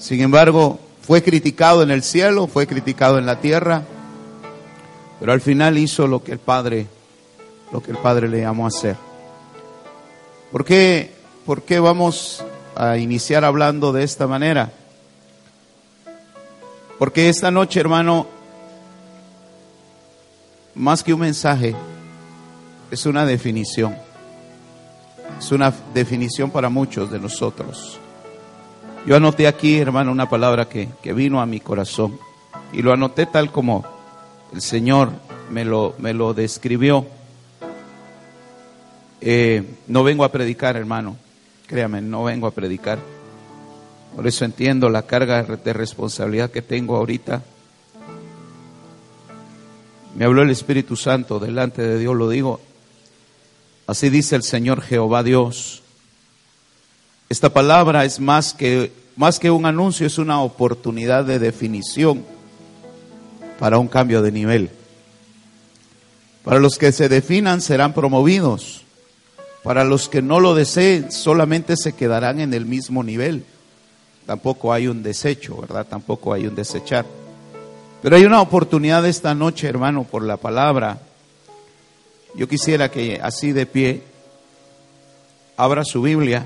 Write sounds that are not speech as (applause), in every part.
Sin embargo, fue criticado en el cielo, fue criticado en la tierra, pero al final hizo lo que el Padre, lo que el Padre le llamó a hacer. ¿Por qué, por qué vamos a iniciar hablando de esta manera? Porque esta noche, hermano, más que un mensaje, es una definición. Es una definición para muchos de nosotros. Yo anoté aquí, hermano, una palabra que, que vino a mi corazón. Y lo anoté tal como el Señor me lo, me lo describió. Eh, no vengo a predicar, hermano. Créame, no vengo a predicar. Por eso entiendo la carga de responsabilidad que tengo ahorita. Me habló el Espíritu Santo delante de Dios, lo digo. Así dice el Señor Jehová Dios. Esta palabra es más que, más que un anuncio, es una oportunidad de definición para un cambio de nivel. Para los que se definan serán promovidos. Para los que no lo deseen solamente se quedarán en el mismo nivel. Tampoco hay un desecho, ¿verdad? Tampoco hay un desechar. Pero hay una oportunidad esta noche, hermano, por la palabra. Yo quisiera que así de pie abra su Biblia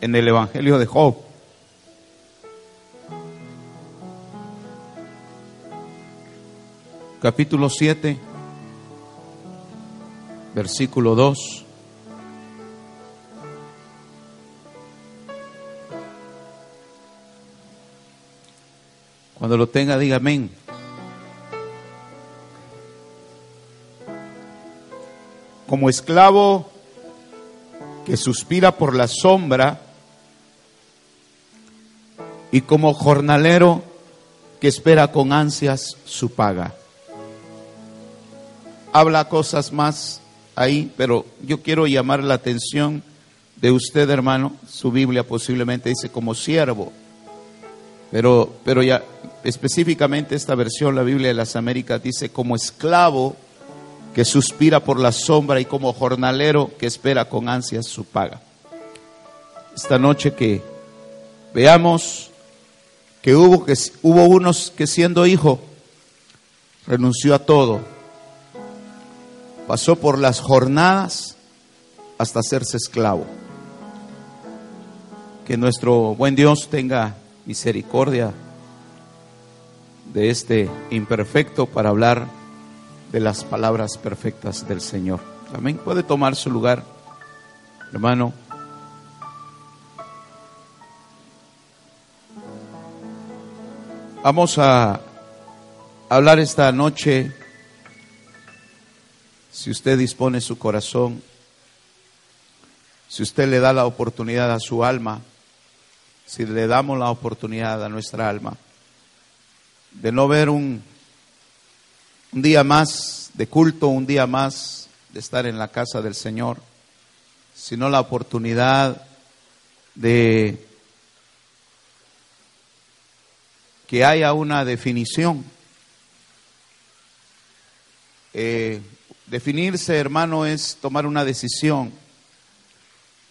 en el Evangelio de Job. Capítulo 7, versículo 2. Cuando lo tenga, diga amén. Como esclavo que suspira por la sombra y como jornalero que espera con ansias su paga. Habla cosas más ahí, pero yo quiero llamar la atención de usted, hermano. Su Biblia posiblemente dice como siervo, pero, pero ya específicamente esta versión, la Biblia de las Américas, dice como esclavo que suspira por la sombra y como jornalero que espera con ansias su paga. Esta noche que veamos que hubo, que hubo unos que siendo hijo renunció a todo, pasó por las jornadas hasta hacerse esclavo. Que nuestro buen Dios tenga misericordia de este imperfecto para hablar de las palabras perfectas del Señor. Amén. Puede tomar su lugar, hermano. Vamos a hablar esta noche, si usted dispone su corazón, si usted le da la oportunidad a su alma, si le damos la oportunidad a nuestra alma de no ver un, día más de culto, un día más de estar en la casa del Señor, sino la oportunidad de que haya una definición. Eh, definirse, hermano, es tomar una decisión.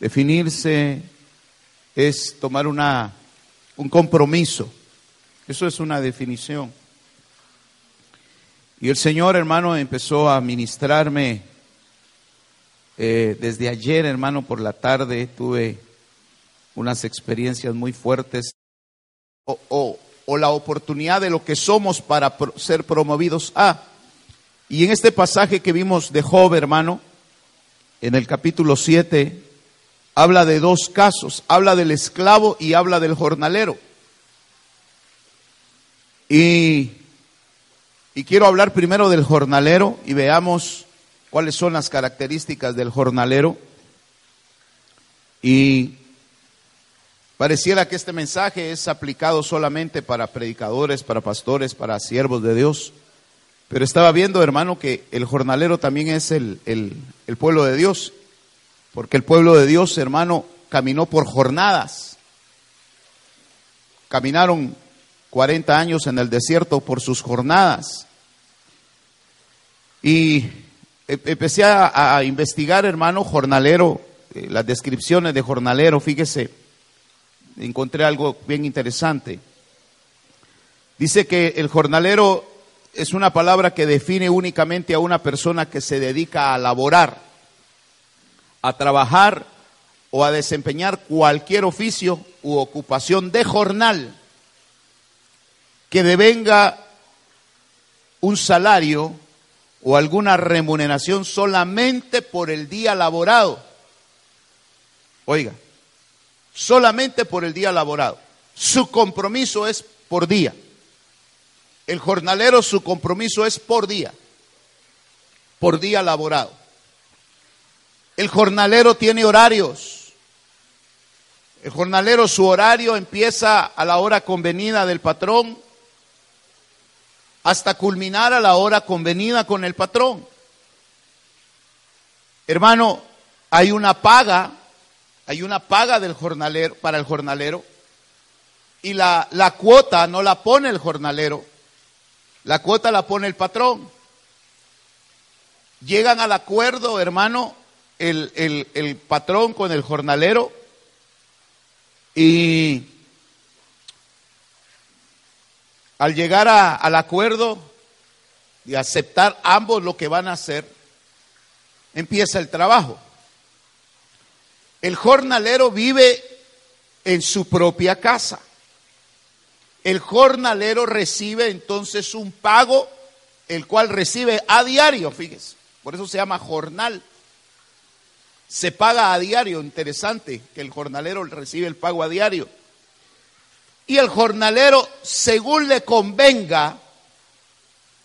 Definirse es tomar una, un compromiso. Eso es una definición. Y el Señor, hermano, empezó a ministrarme eh, desde ayer, hermano, por la tarde. Tuve unas experiencias muy fuertes. O, o, o la oportunidad de lo que somos para ser promovidos a. Y en este pasaje que vimos de Job, hermano, en el capítulo 7, habla de dos casos. Habla del esclavo y habla del jornalero. Y, y, quiero hablar primero del jornalero y veamos cuáles son las características del jornalero. Y Pareciera que este mensaje es aplicado solamente para predicadores, para pastores, para siervos de Dios. Pero estaba viendo, hermano, que el jornalero también es el, el, pueblo de Dios. Porque el pueblo de Dios, hermano, caminó por jornadas. Caminaron 40 años en el desierto por sus jornadas. Y e, empecé a, a investigar, hermano, jornalero, eh, las descripciones de jornalero, fíjese encontré algo bien interesante. Dice que el jornalero es una palabra que define únicamente a una persona que se dedica a laborar, a trabajar o a desempeñar cualquier oficio u ocupación de jornal que devenga un salario o alguna remuneración solamente por el día laborado. Oiga, solamente por el día laborado. Su compromiso es por día. El jornalero su compromiso es por día, por día laborado. El jornalero tiene horarios. El jornalero su horario empieza a la hora convenida del patrón hasta culminar a la hora convenida con el patrón. Hermano, hay una paga hay una paga del jornalero para el jornalero y la, cuota no la pone el jornalero, la cuota la pone el patrón. Llegan al acuerdo, hermano, el, el, el patrón con el jornalero y al llegar a, al acuerdo y aceptar ambos lo que van a hacer, empieza el trabajo. El jornalero vive en su propia casa. El jornalero recibe entonces un pago, el cual recibe a diario, fíjese. Por eso se llama jornal. Se paga a diario, interesante que el jornalero recibe el pago a diario. Y el jornalero, según le convenga,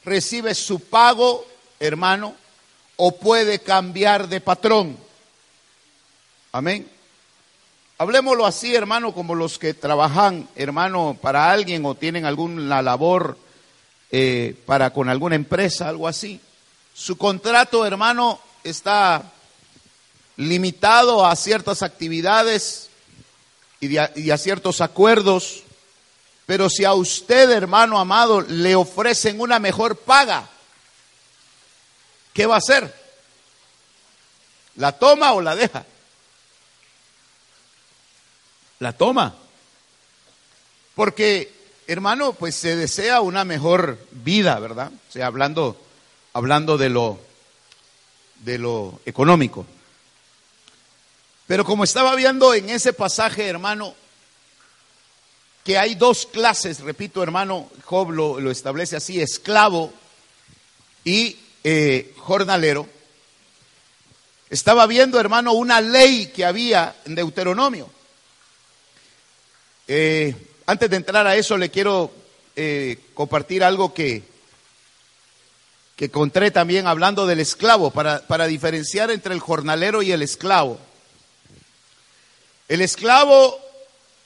recibe su pago, hermano, o puede cambiar de patrón. Amén. Hablemoslo así, hermano, como los que trabajan, hermano, para alguien o tienen alguna labor eh, para con alguna empresa, algo así. Su contrato, hermano, está limitado a ciertas actividades y, y a ciertos acuerdos. Pero si a usted, hermano amado, le ofrecen una mejor paga, ¿qué va a hacer? ¿La toma o la deja? La toma. Porque, hermano, pues se desea una mejor vida, ¿verdad? O sea, hablando, hablando de lo, de lo económico. Pero como estaba viendo en ese pasaje, hermano, que hay dos clases, repito, hermano, Job lo, establece así, esclavo y eh, jornalero. Estaba viendo, hermano, una ley que había en Deuteronomio. Eh, antes de entrar a eso, le quiero eh, compartir algo que, que encontré también hablando del esclavo, para, para diferenciar entre el jornalero y el esclavo. El esclavo,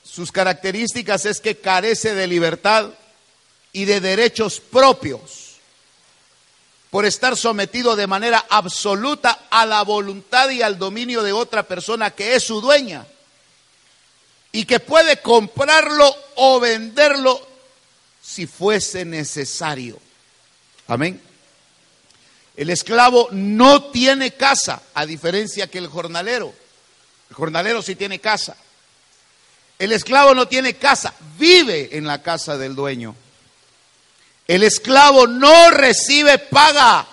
sus características es que carece de libertad y de derechos propios por estar sometido de manera absoluta a la voluntad y al dominio de otra persona que es su dueña y que puede comprarlo o venderlo si fuese necesario. Amén. El esclavo no tiene casa, a diferencia que el jornalero. El jornalero sí tiene casa. El esclavo no tiene casa, vive en la casa del dueño. El esclavo no recibe paga,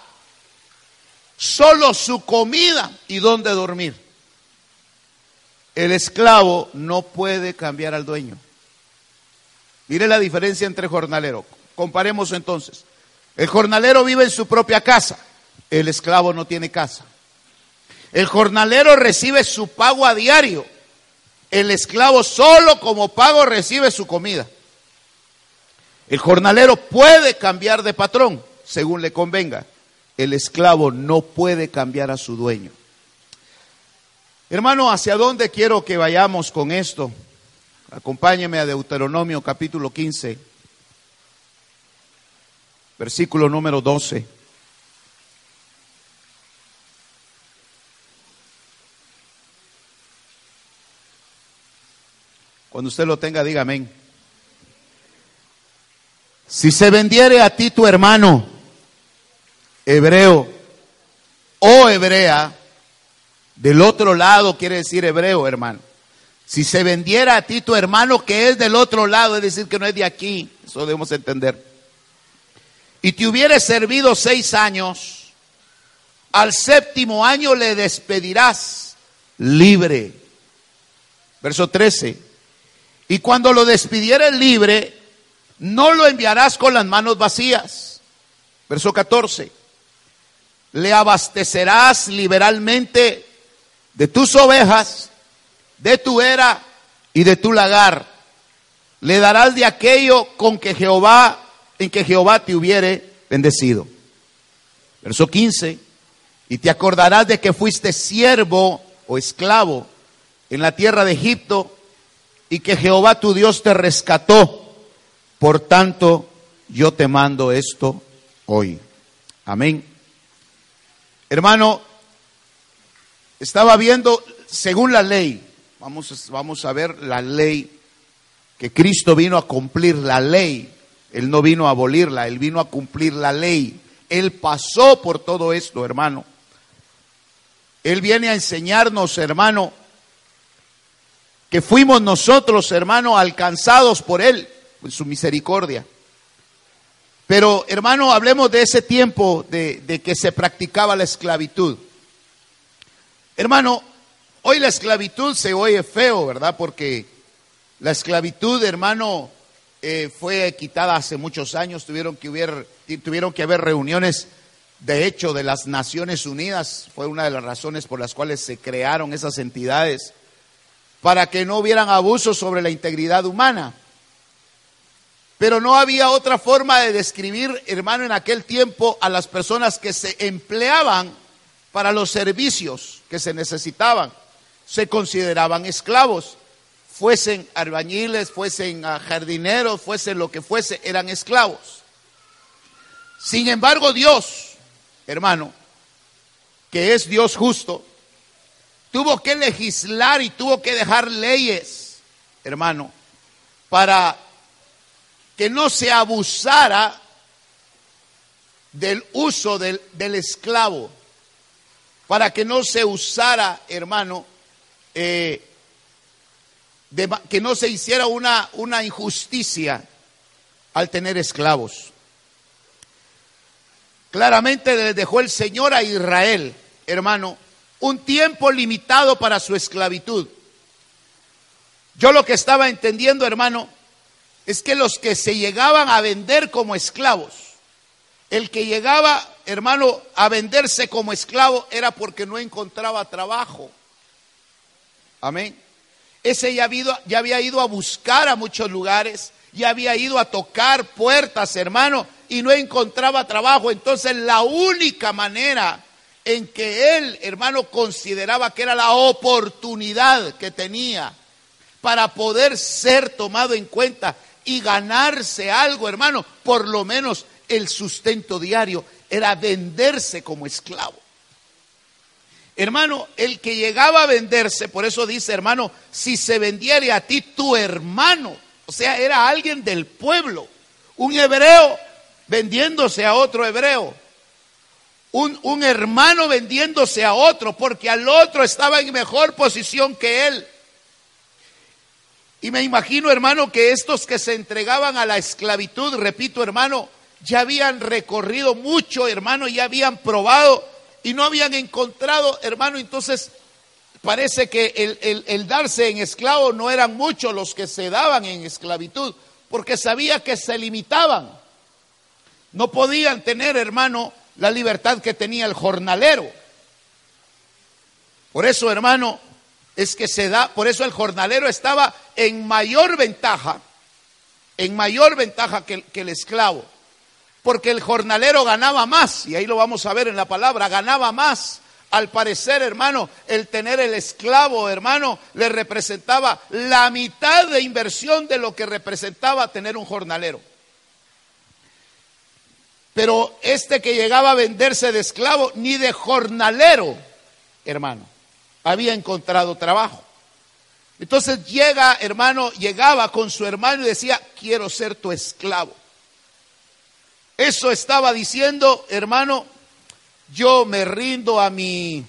solo su comida y dónde dormir. El esclavo no puede cambiar al dueño. Mire la diferencia entre jornalero. Comparemos entonces. El jornalero vive en su propia casa. El esclavo no tiene casa. El jornalero recibe su pago a diario. El esclavo solo como pago recibe su comida. El jornalero puede cambiar de patrón según le convenga. El esclavo no puede cambiar a su dueño. Hermano, ¿hacia dónde quiero que vayamos con esto? Acompáñeme a Deuteronomio capítulo 15, versículo número 12. Cuando usted lo tenga, diga amén. Si se vendiere a ti tu hermano, hebreo o hebrea, del otro lado quiere decir hebreo, hermano. Si se vendiera a ti tu hermano que es del otro lado, es decir, que no es de aquí, eso debemos entender. Y te hubiere servido seis años, al séptimo año le despedirás libre. Verso 13. Y cuando lo despidieres libre, no lo enviarás con las manos vacías. Verso 14. Le abastecerás liberalmente de tus ovejas, de tu era y de tu lagar. Le darás de aquello con que Jehová, en que Jehová te hubiere bendecido. Verso 15. Y te acordarás de que fuiste siervo o esclavo en la tierra de Egipto y que Jehová tu Dios te rescató. Por tanto, yo te mando esto hoy. Amén. Hermano, estaba viendo, según la ley, vamos, vamos a ver la ley que Cristo vino a cumplir, la ley. Él no vino a abolirla, Él vino a cumplir la ley. Él pasó por todo esto, hermano. Él viene a enseñarnos, hermano, que fuimos nosotros, hermano, alcanzados por Él, en su misericordia. Pero, hermano, hablemos de ese tiempo de, que se practicaba la esclavitud. Hermano, hoy la esclavitud se oye feo, ¿verdad? Porque la esclavitud, hermano, eh, fue quitada hace muchos años. Tuvieron que, tuvieron que haber reuniones, de hecho, de las Naciones Unidas. Fue una de las razones por las cuales se crearon esas entidades para que no hubieran abusos sobre la integridad humana. Pero no había otra forma de describir, hermano, en aquel tiempo a las personas que se empleaban para los servicios que se necesitaban. Se consideraban esclavos, fuesen albañiles, fuesen jardineros, fuesen lo que fuese, eran esclavos. Sin embargo, Dios, hermano, que es Dios justo, tuvo que legislar y tuvo que dejar leyes, hermano, para que no se abusara del uso del, del esclavo, para que no se usara, hermano, eh, de, que no se hiciera una, una injusticia al tener esclavos. Claramente le dejó el Señor a Israel, hermano, un tiempo limitado para su esclavitud. Yo lo que estaba entendiendo, hermano, es que los que se llegaban a vender como esclavos, el que llegaba, hermano, a venderse como esclavo era porque no encontraba trabajo. Amén. Ese ya, ya había ido a buscar a muchos lugares, ya había ido a tocar puertas, hermano, y no encontraba trabajo. Entonces la única manera en que él, hermano, consideraba que era la oportunidad que tenía para poder ser tomado en cuenta y ganarse algo, hermano, por lo menos el sustento diario, era venderse como esclavo. Hermano, el que llegaba a venderse, por eso dice, hermano, si se vendiere a ti tu hermano, o sea, era alguien del pueblo, un hebreo vendiéndose a otro hebreo un, un hermano vendiéndose a otro porque al otro estaba en mejor posición que él. Y me imagino, hermano, que estos que se entregaban a la esclavitud, repito, hermano, ya habían recorrido mucho, hermano, ya habían probado y no habían encontrado, hermano, entonces parece que el, darse en esclavo no eran muchos los que se daban en esclavitud, porque sabía que se limitaban. No podían tener, hermano, la libertad que tenía el jornalero. Por eso, hermano, es que se da, por eso el jornalero estaba en mayor ventaja, en mayor ventaja que, que el esclavo, porque el jornalero ganaba más, y ahí lo vamos a ver en la palabra, ganaba más al parecer, hermano, el tener el esclavo, hermano, le representaba la mitad de inversión de lo que representaba tener un jornalero. Pero este que llegaba a venderse de esclavo, ni de jornalero, hermano, había encontrado trabajo. Entonces llega, hermano, llegaba con su hermano y decía, quiero ser tu esclavo. Eso estaba diciendo, hermano, yo me rindo a mi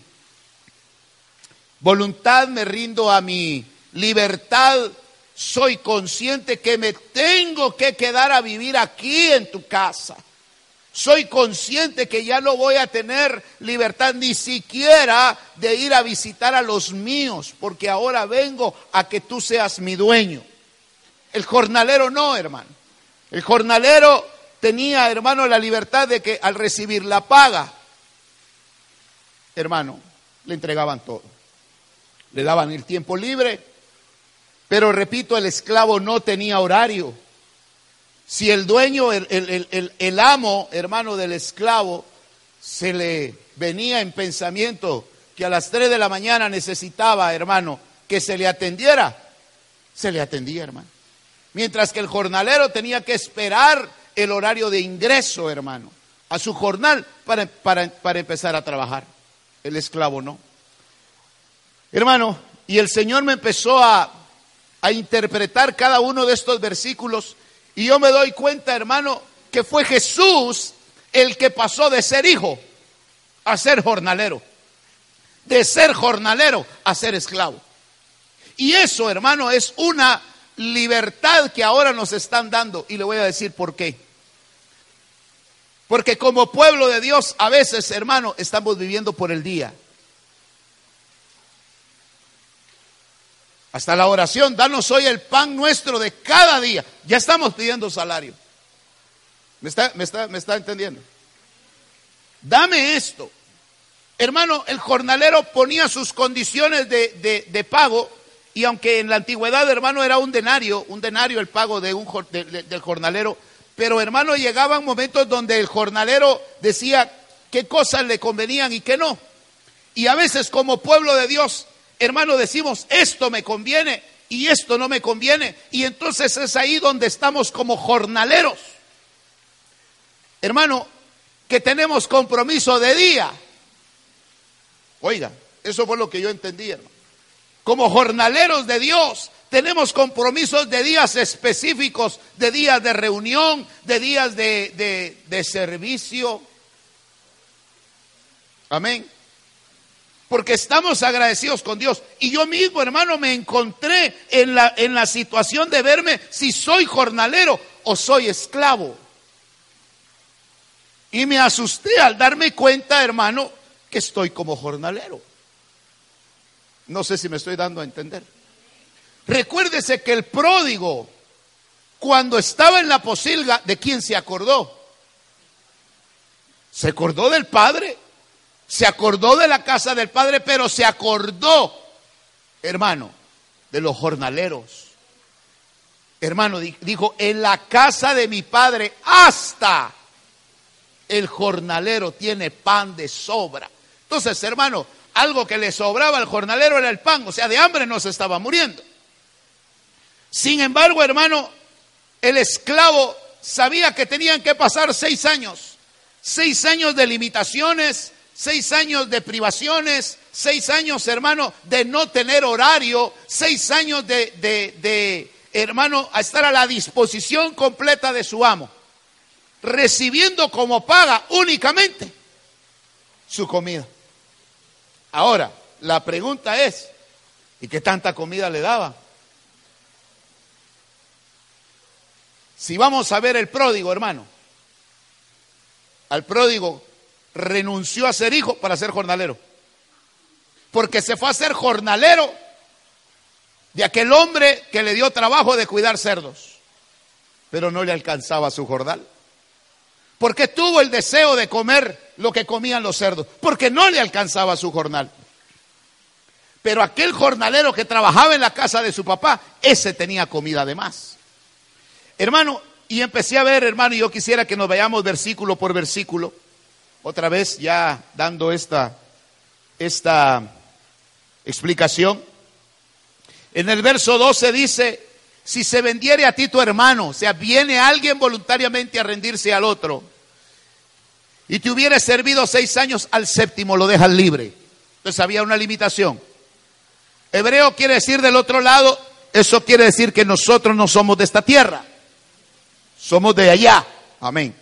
voluntad, me rindo a mi libertad, soy consciente que me tengo que quedar a vivir aquí en tu casa. Soy consciente que ya no voy a tener libertad ni siquiera de ir a visitar a los míos, porque ahora vengo a que tú seas mi dueño. El jornalero no, hermano. El jornalero tenía, hermano, la libertad de que al recibir la paga, hermano, le entregaban todo. Le daban el tiempo libre, pero repito, el esclavo no tenía horario. Si el dueño, el, amo, hermano del esclavo, se le venía en pensamiento que a las 3 de la mañana necesitaba, hermano, que se le atendiera, se le atendía, hermano. Mientras que el jornalero tenía que esperar el horario de ingreso, hermano, a su jornal para, para empezar a trabajar. El esclavo no. Hermano, y el Señor me empezó a, a interpretar cada uno de estos versículos y yo me doy cuenta, hermano, que fue Jesús el que pasó de ser hijo a ser jornalero. De ser jornalero a ser esclavo. Y eso, hermano, es una libertad que ahora nos están dando. Y le voy a decir por qué. Porque como pueblo de Dios, a veces, hermano, estamos viviendo por el día. Hasta la oración, danos hoy el pan nuestro de cada día. Ya estamos pidiendo salario. ¿Me está, me está, me está entendiendo? Dame esto. Hermano, el jornalero ponía sus condiciones de, pago y aunque en la antigüedad, hermano, era un denario, un denario el pago de un, del jornalero, pero hermano, llegaban momentos donde el jornalero decía qué cosas le convenían y qué no. Y a veces como pueblo de Dios hermano, decimos, esto me conviene y esto no me conviene. Y entonces es ahí donde estamos como jornaleros. Hermano, que tenemos compromiso de día. Oiga, eso fue lo que yo entendí, hermano. Como jornaleros de Dios, tenemos compromisos de días específicos, de días de reunión, de días de, de, servicio. Amén porque estamos agradecidos con Dios. Y yo mismo, hermano, me encontré en la, en la situación de verme si soy jornalero o soy esclavo. Y me asusté al darme cuenta, hermano, que estoy como jornalero. No sé si me estoy dando a entender. Recuérdese que el pródigo, cuando estaba en la posilga, ¿de quién se acordó? Se acordó del padre se acordó de la casa del Padre, pero se acordó, hermano, de los jornaleros. Hermano, dijo, en la casa de mi Padre hasta el jornalero tiene pan de sobra. Entonces, hermano, algo que le sobraba al jornalero era el pan, o sea, de hambre no se estaba muriendo. Sin embargo, hermano, el esclavo sabía que tenían que pasar seis años, seis años de limitaciones, seis años de privaciones, seis años, hermano, de no tener horario, seis años de, de, hermano, a estar a la disposición completa de su amo, recibiendo como paga únicamente su comida. Ahora, la pregunta es, ¿y qué tanta comida le daba? Si vamos a ver el pródigo, hermano, al pródigo renunció a ser hijo para ser jornalero. Porque se fue a ser jornalero de aquel hombre que le dio trabajo de cuidar cerdos, pero no le alcanzaba su jornal. Porque tuvo el deseo de comer lo que comían los cerdos, porque no le alcanzaba su jornal. Pero aquel jornalero que trabajaba en la casa de su papá, ese tenía comida de más. Hermano, y empecé a ver, hermano, y yo quisiera que nos vayamos versículo por versículo otra vez ya dando esta esta explicación. En el verso 12 dice, si se vendiere a ti tu hermano, o sea, viene alguien voluntariamente a rendirse al otro, y te hubiera servido seis años, al séptimo lo dejas libre. Entonces había una limitación. Hebreo quiere decir del otro lado, eso quiere decir que nosotros no somos de esta tierra, somos de allá. Amén.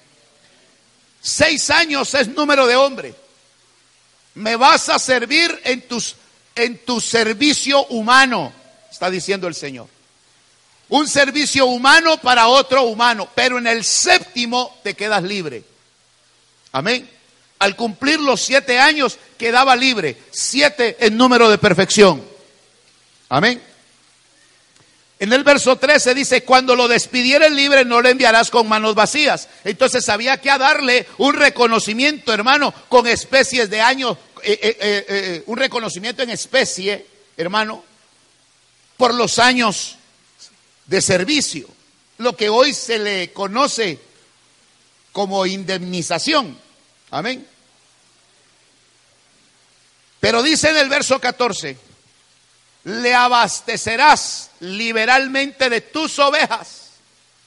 Seis años es número de hombre. Me vas a servir en, tus, en tu servicio humano, está diciendo el Señor. Un servicio humano para otro humano, pero en el séptimo te quedas libre. Amén. Al cumplir los siete años quedaba libre. Siete en número de perfección. Amén. En el verso 13 dice, cuando lo despidieres libre no le enviarás con manos vacías. Entonces había que darle un reconocimiento, hermano, con especies de años, eh, eh, eh, un reconocimiento en especie, hermano, por los años de servicio. Lo que hoy se le conoce como indemnización. Amén. Pero dice en el verso 14, le abastecerás liberalmente de tus ovejas,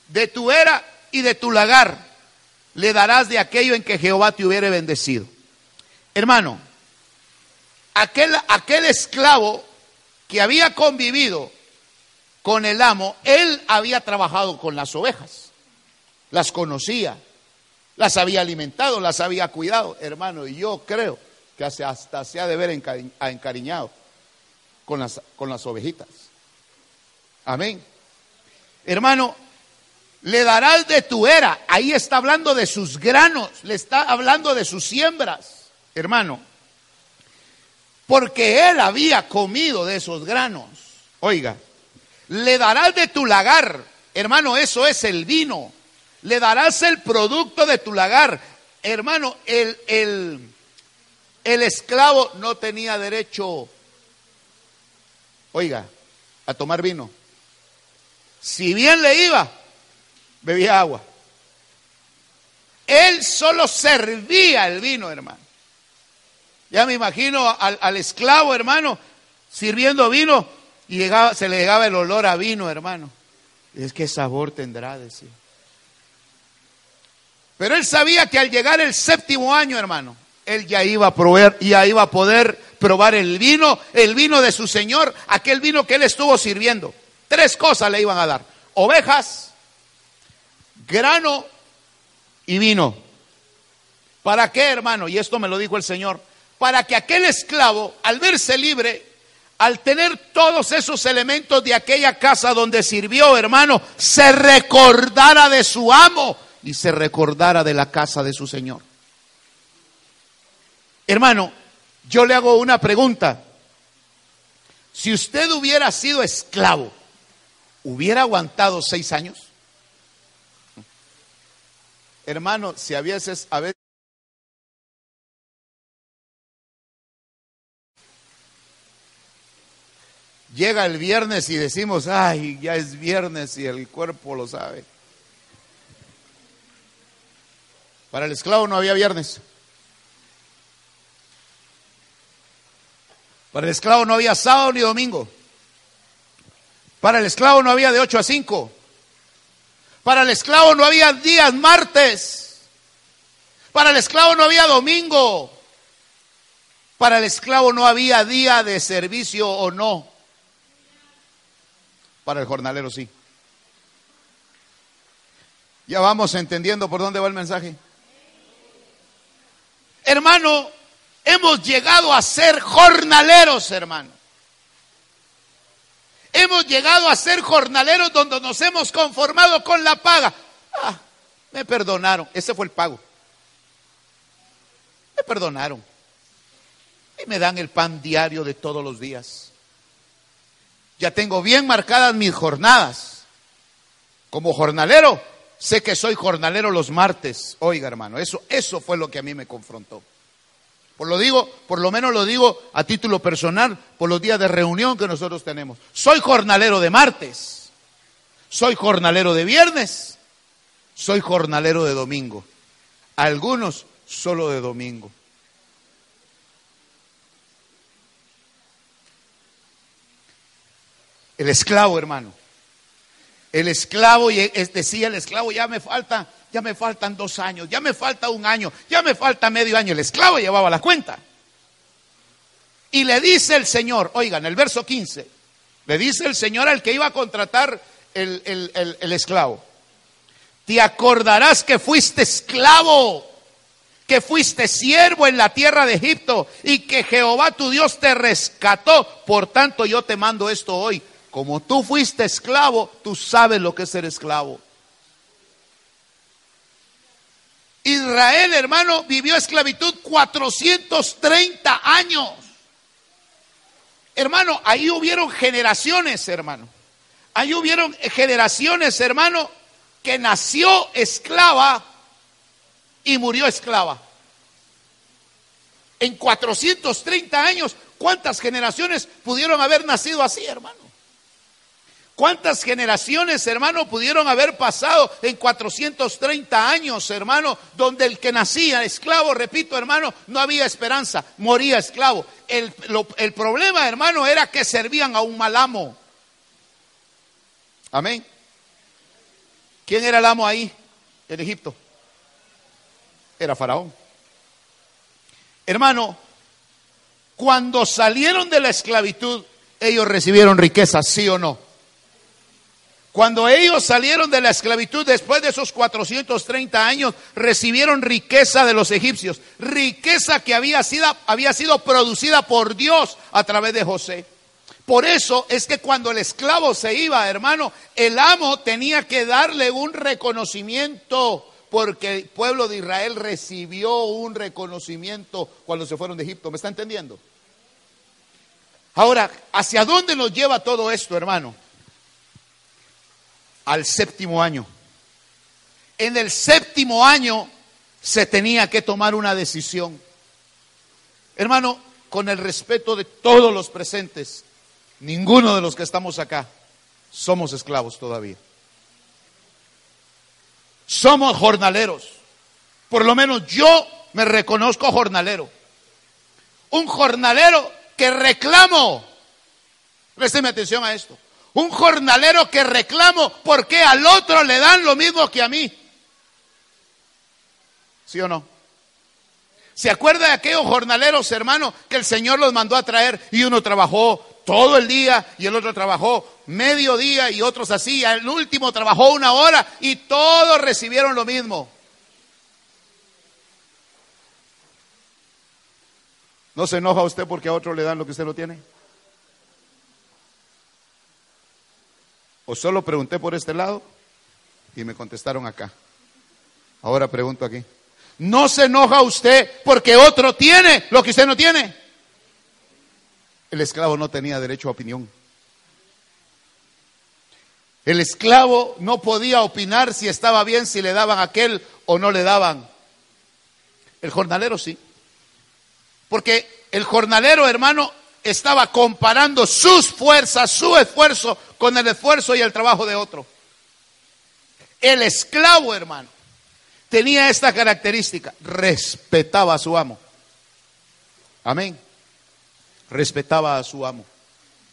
de tu era y de tu lagar. Le darás de aquello en que Jehová te hubiere bendecido. Hermano, aquel, aquel esclavo que había convivido con el amo, él había trabajado con las ovejas, las conocía, las había alimentado, las había cuidado, hermano, y yo creo que hasta se ha de ver encariñado con las, con las ovejitas. Amén. Hermano, le darás de tu era, ahí está hablando de sus granos, le está hablando de sus siembras, hermano, porque él había comido de esos granos. Oiga, le darás de tu lagar, hermano, eso es el vino le darás el producto de tu lagar. Hermano, el, el, el esclavo no tenía derecho, oiga, a tomar vino. Si bien le iba, bebía agua. Él solo servía el vino, hermano. Ya me imagino al, esclavo, hermano, sirviendo vino y llegaba, se le llegaba el olor a vino, hermano. Es que sabor tendrá, decía. Pero él sabía que al llegar el séptimo año, hermano, él ya iba a proveer, ya iba a poder probar el vino, el vino de su Señor, aquel vino que él estuvo sirviendo. Tres cosas le iban a dar: ovejas, grano y vino. ¿Para qué, hermano? Y esto me lo dijo el Señor. Para que aquel esclavo, al verse libre, al tener todos esos elementos de aquella casa donde sirvió, hermano, se recordara de su amo y se recordara de la casa de su Señor. Hermano, yo le hago una pregunta. Si usted hubiera sido esclavo, ¿hubiera aguantado seis años? Hermano, si a veces, a veces llega el viernes y decimos, ay, ya es viernes y el cuerpo lo sabe. Para el esclavo no había viernes. Para el esclavo no había sábado ni domingo. Para el esclavo no había de 8 a 5. Para el esclavo no había días martes. Para el esclavo no había domingo. Para el esclavo no había día de servicio o no. Para el jornalero sí. Ya vamos entendiendo por dónde va el mensaje. Hermano, hemos llegado a ser jornaleros, hermano. Hemos llegado a ser jornaleros donde nos hemos conformado con la paga. Ah, me perdonaron. Ese fue el pago. Me perdonaron. Y me dan el pan diario de todos los días. Ya tengo bien marcadas mis jornadas. Como jornalero, Sé que soy jornalero los martes. Oiga, hermano, eso, eso fue lo que a mí me confrontó. Por lo digo, por lo menos lo digo a título personal, por los días de reunión que nosotros tenemos. Soy jornalero de martes, soy jornalero de viernes, soy jornalero de domingo. Algunos solo de domingo. El esclavo, hermano. El esclavo, decía el esclavo, ya me falta ya me faltan dos años, ya me falta un año, ya me falta medio año. El esclavo llevaba la cuenta. Y le dice el Señor, oigan, el verso 15, le dice el Señor al que iba a contratar el, el esclavo, te acordarás que fuiste esclavo, que fuiste siervo en la tierra de Egipto y que Jehová tu Dios te rescató. Por tanto, yo te mando esto hoy. Como tú fuiste esclavo, tú sabes lo que es ser esclavo. Israel, hermano, vivió esclavitud 430 años. Hermano, ahí hubieron generaciones, hermano. Ahí hubieron generaciones, hermano, que nació esclava y murió esclava. En 430 años, ¿cuántas generaciones pudieron haber nacido así, hermano? ¿Cuántas generaciones, hermano, pudieron haber pasado en 430 años, hermano, donde el que nacía esclavo, repito, hermano, no había esperanza, moría esclavo? El, problema, hermano, era que servían a un mal amo. Amén. ¿Quién era el amo ahí en Egipto? Era Faraón. Hermano, cuando salieron de la esclavitud, ellos recibieron riqueza, sí o no. Cuando ellos salieron de la esclavitud después de esos 430 años, recibieron riqueza de los egipcios, riqueza que había sido, había sido producida por Dios a través de José. Por eso es que cuando el esclavo se iba, hermano, el amo tenía que darle un reconocimiento, porque el pueblo de Israel recibió un reconocimiento cuando se fueron de Egipto. ¿Me está entendiendo? Ahora, ¿hacia dónde nos lleva todo esto, hermano? Al séptimo año. En el séptimo año se tenía que tomar una decisión. Hermano, con el respeto de todos los presentes, Ninguno de los que estamos acá somos esclavos todavía. Somos jornaleros. Por lo menos yo me reconozco jornalero. Un jornalero que reclamo. Présteme atención a esto. Un jornalero que reclamo porque al otro le dan lo mismo que a mí. ¿Sí o no? ¿Se acuerda de aquellos jornaleros, hermano, que el Señor los mandó a traer y uno trabajó todo el día y el otro trabajó medio día y otros así. El último trabajó una hora y todos recibieron lo mismo. ¿No se enoja usted porque a otro le dan lo que usted no tiene? ¿O solo pregunté por este lado y me contestaron acá? Ahora pregunto aquí. ¿No se enoja usted porque otro tiene lo que usted no tiene? El esclavo no tenía derecho a opinión. El esclavo no podía opinar si estaba bien, si le daban aquel o no le daban. El jornalero sí. Porque el jornalero, hermano, estaba comparando sus fuerzas, su esfuerzo con el esfuerzo y el trabajo de otro. El esclavo, hermano, tenía esta característica, respetaba a su amo. Amén respetaba a su amo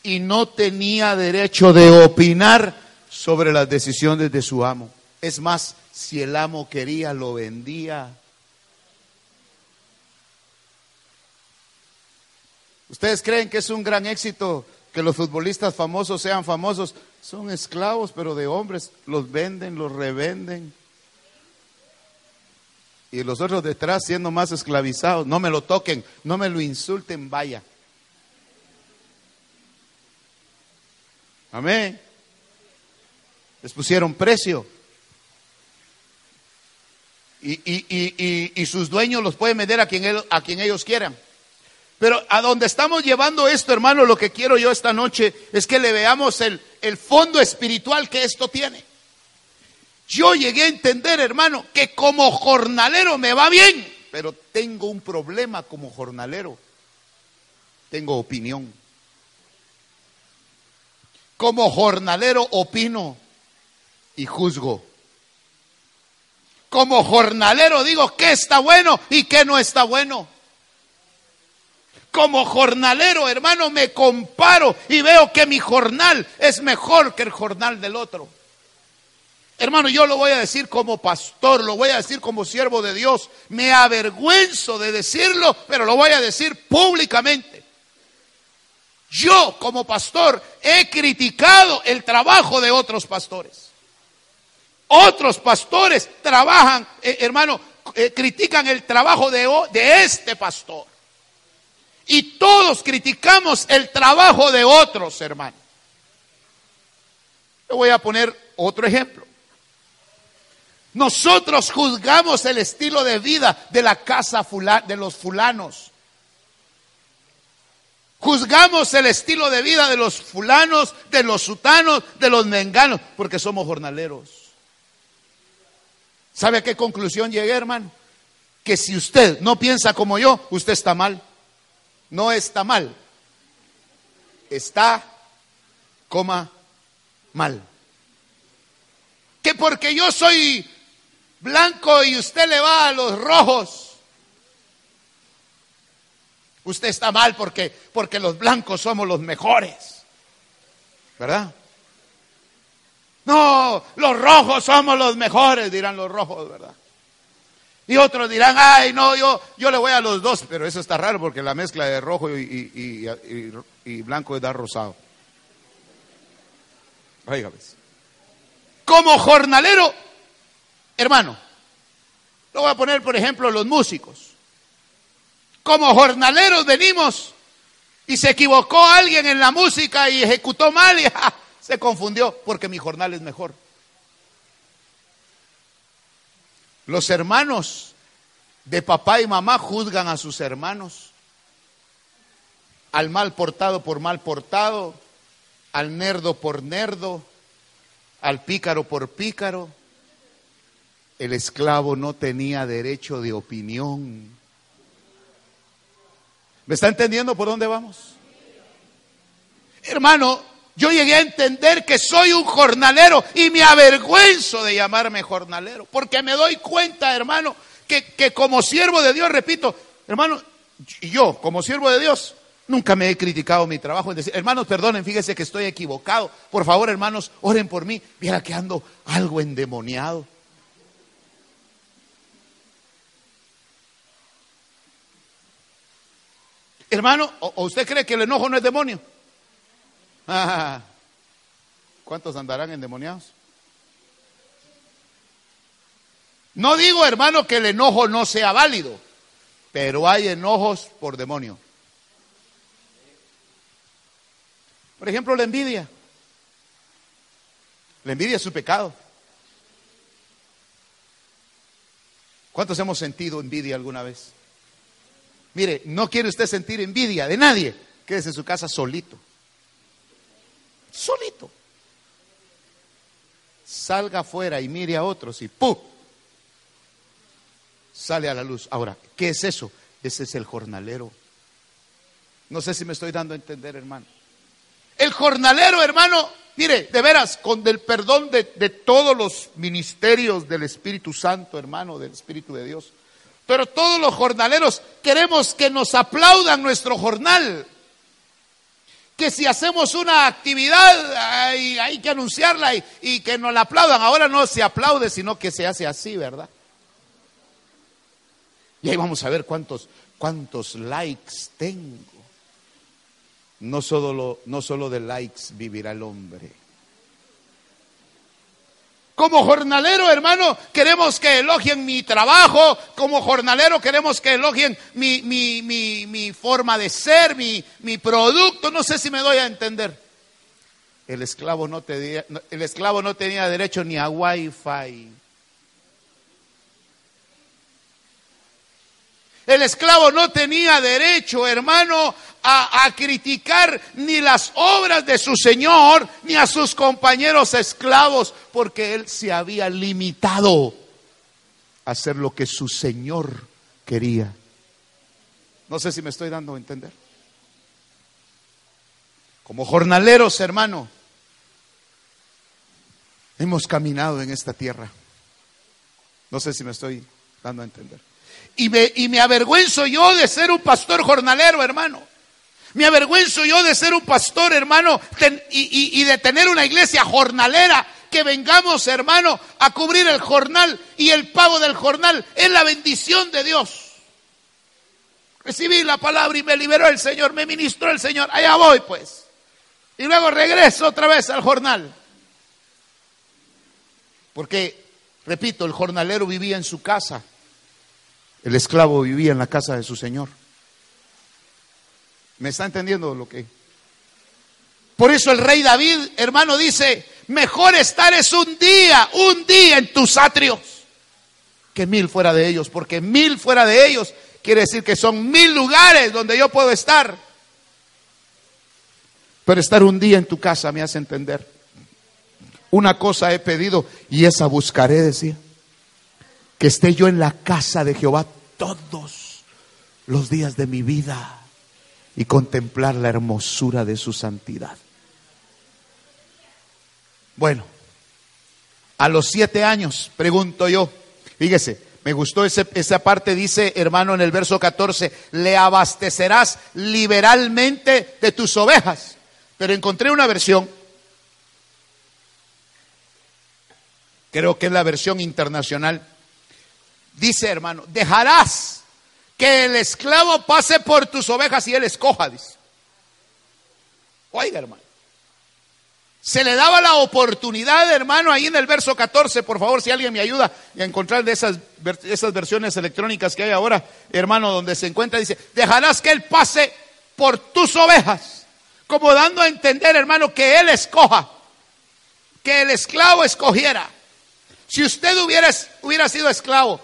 y no tenía derecho de opinar sobre las decisiones de su amo. Es más, si el amo quería, lo vendía. ¿Ustedes creen que es un gran éxito que los futbolistas famosos sean famosos? Son esclavos, pero de hombres. Los venden, los revenden. Y los otros detrás siendo más esclavizados. No me lo toquen, no me lo insulten, vaya. Amén. Les pusieron precio. Y, sus dueños los pueden vender a quien, a quien ellos quieran. Pero a donde estamos llevando esto, hermano, lo que quiero yo esta noche es que le veamos el, el fondo espiritual que esto tiene. Yo llegué a entender, hermano, que como jornalero me va bien, pero tengo un problema como jornalero. Tengo opinión. Como jornalero opino y juzgo. Como jornalero digo qué está bueno y qué no está bueno. Como jornalero, hermano, me comparo y veo que mi jornal es mejor que el jornal del otro. Hermano, yo lo voy a decir como pastor, lo voy a decir como siervo de Dios. Me avergüenzo de decirlo, pero lo voy a decir públicamente. Yo como pastor he criticado el trabajo de otros pastores. Otros pastores trabajan, eh, hermano, eh, critican el trabajo de, de este pastor. Y todos criticamos el trabajo de otros, hermano. Le voy a poner otro ejemplo. Nosotros juzgamos el estilo de vida de la casa de los fulanos. Juzgamos el estilo de vida de los fulanos, de los sutanos, de los menganos, porque somos jornaleros. ¿Sabe a qué conclusión llegué, hermano? Que si usted no piensa como yo, usted está mal. No está mal. Está, coma, mal. Que porque yo soy blanco y usted le va a los rojos. Usted está mal porque, porque los blancos somos los mejores. ¿Verdad? No, los rojos somos los mejores, dirán los rojos, ¿verdad? Y otros dirán, ay, no, yo, yo le voy a los dos, pero eso está raro porque la mezcla de rojo y, y, blanco da rosado. Oiga, pues. Como jornalero, Hermano, lo voy a poner, por ejemplo, los músicos. Como jornaleros venimos y se equivocó alguien en la música y ejecutó mal y (laughs) se confundió porque mi jornal es mejor. Los hermanos de papá y mamá juzgan a sus hermanos. Al mal portado por mal portado, al nerdo por nerdo, al pícaro por pícaro el esclavo no tenía derecho de opinión. ¿Me está entendiendo por dónde vamos? Hermano, yo llegué a entender que soy un jornalero y me avergüenzo de llamarme jornalero, porque me doy cuenta, hermano, que, que como siervo de Dios, repito, hermano, yo como siervo de Dios, Nunca me he criticado mi trabajo en decir, hermanos, perdonen, fíjense que estoy equivocado. Por favor, hermanos, oren por mí. Viera que ando algo endemoniado. Hermano, ¿o usted cree que el enojo no es demonio? (laughs) ¿Cuántos andarán endemoniados? No digo, hermano, que el enojo no sea válido, pero hay enojos por demonio. Por ejemplo, la envidia. La envidia es un pecado. ¿Cuántos hemos sentido envidia alguna vez? Mire, no quiere usted sentir envidia de nadie. Quédese en su casa solito. Solito. Salga afuera y mire a otros y ¡pum! Sale a la luz. Ahora, ¿qué es eso? Ese es el jornalero. No sé si me estoy dando a entender, hermano. El jornalero, hermano, mire, de veras, con el perdón de, de todos los ministerios del Espíritu Santo, hermano, del Espíritu de Dios. Pero todos los jornaleros queremos que nos aplaudan nuestro jornal. Que si hacemos una actividad hay, que anunciarla y, que nos la aplaudan. Ahora no se aplaude, sino que se hace así, ¿verdad? Y ahí vamos a ver cuántos, cuántos likes tengo. No solo, no solo de likes vivirá el hombre como jornalero, hermano, queremos que elogien mi trabajo. Como jornalero queremos que elogien mi, mi, mi, mi forma de ser, mi, mi, producto. No sé si me doy a entender. El esclavo no, tenía, el esclavo no tenía derecho ni a wifi. El esclavo no tenía derecho, hermano, a, criticar ni las obras de su Señor, ni a sus compañeros esclavos, porque él se había limitado a hacer lo que su Señor quería. No sé si me estoy dando a entender. Como jornaleros, hermano, hemos caminado en esta tierra. No sé si me estoy dando a entender. Y me, y me avergüenzo yo de ser un pastor jornalero, hermano. Me avergüenzo yo de ser un pastor, hermano, y, y, de tener una iglesia jornalera. Que vengamos, hermano, a cubrir el jornal y el pago del jornal es la bendición de Dios. Recibí la palabra y me liberó el Señor, me ministró el Señor. Allá voy, pues. Y luego regreso otra vez al jornal. Porque, repito, el jornalero vivía en su casa. El esclavo vivía en la casa de su Señor. ¿Me está entendiendo lo que? Por eso el rey David, hermano, dice, mejor estar es un día, un día en tus atrios, que mil fuera de ellos, porque mil fuera de ellos quiere decir que son mil lugares donde yo puedo estar. Pero estar un día en tu casa me hace entender. Una cosa he pedido y esa buscaré, decía. Que esté yo en la casa de Jehová todos los días de mi vida y contemplar la hermosura de su santidad. Bueno, a los siete años, pregunto yo, fíjese, me gustó esa parte, dice hermano en el verso 14, le abastecerás liberalmente de tus ovejas. Pero encontré una versión, creo que es la versión internacional, dice hermano, dejarás que el esclavo pase por tus ovejas y él escoja, dice. Oiga, hermano. Se le daba la oportunidad, hermano, ahí en el verso 14, por favor, si alguien me ayuda a encontrar de esas, esas versiones electrónicas que hay ahora, hermano, donde se encuentra, dice, dejarás que él pase por tus ovejas, como dando a entender, hermano, que él escoja, que el esclavo escogiera. Si usted hubiera, hubiera sido esclavo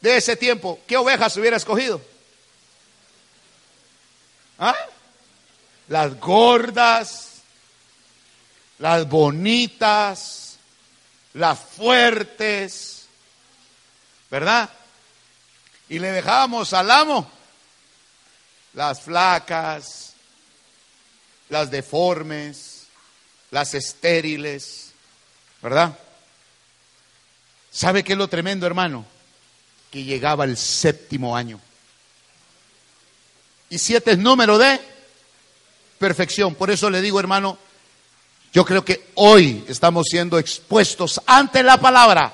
de ese tiempo, ¿qué ovejas hubiera escogido? ¿Ah? Las gordas, las bonitas, las fuertes, ¿verdad? Y le dejábamos al amo las flacas, las deformes, las estériles, ¿verdad? ¿Sabe qué es lo tremendo, hermano? Que llegaba el séptimo año. Y siete es número de perfección. Por eso le digo, hermano, yo creo que hoy estamos siendo expuestos ante la palabra.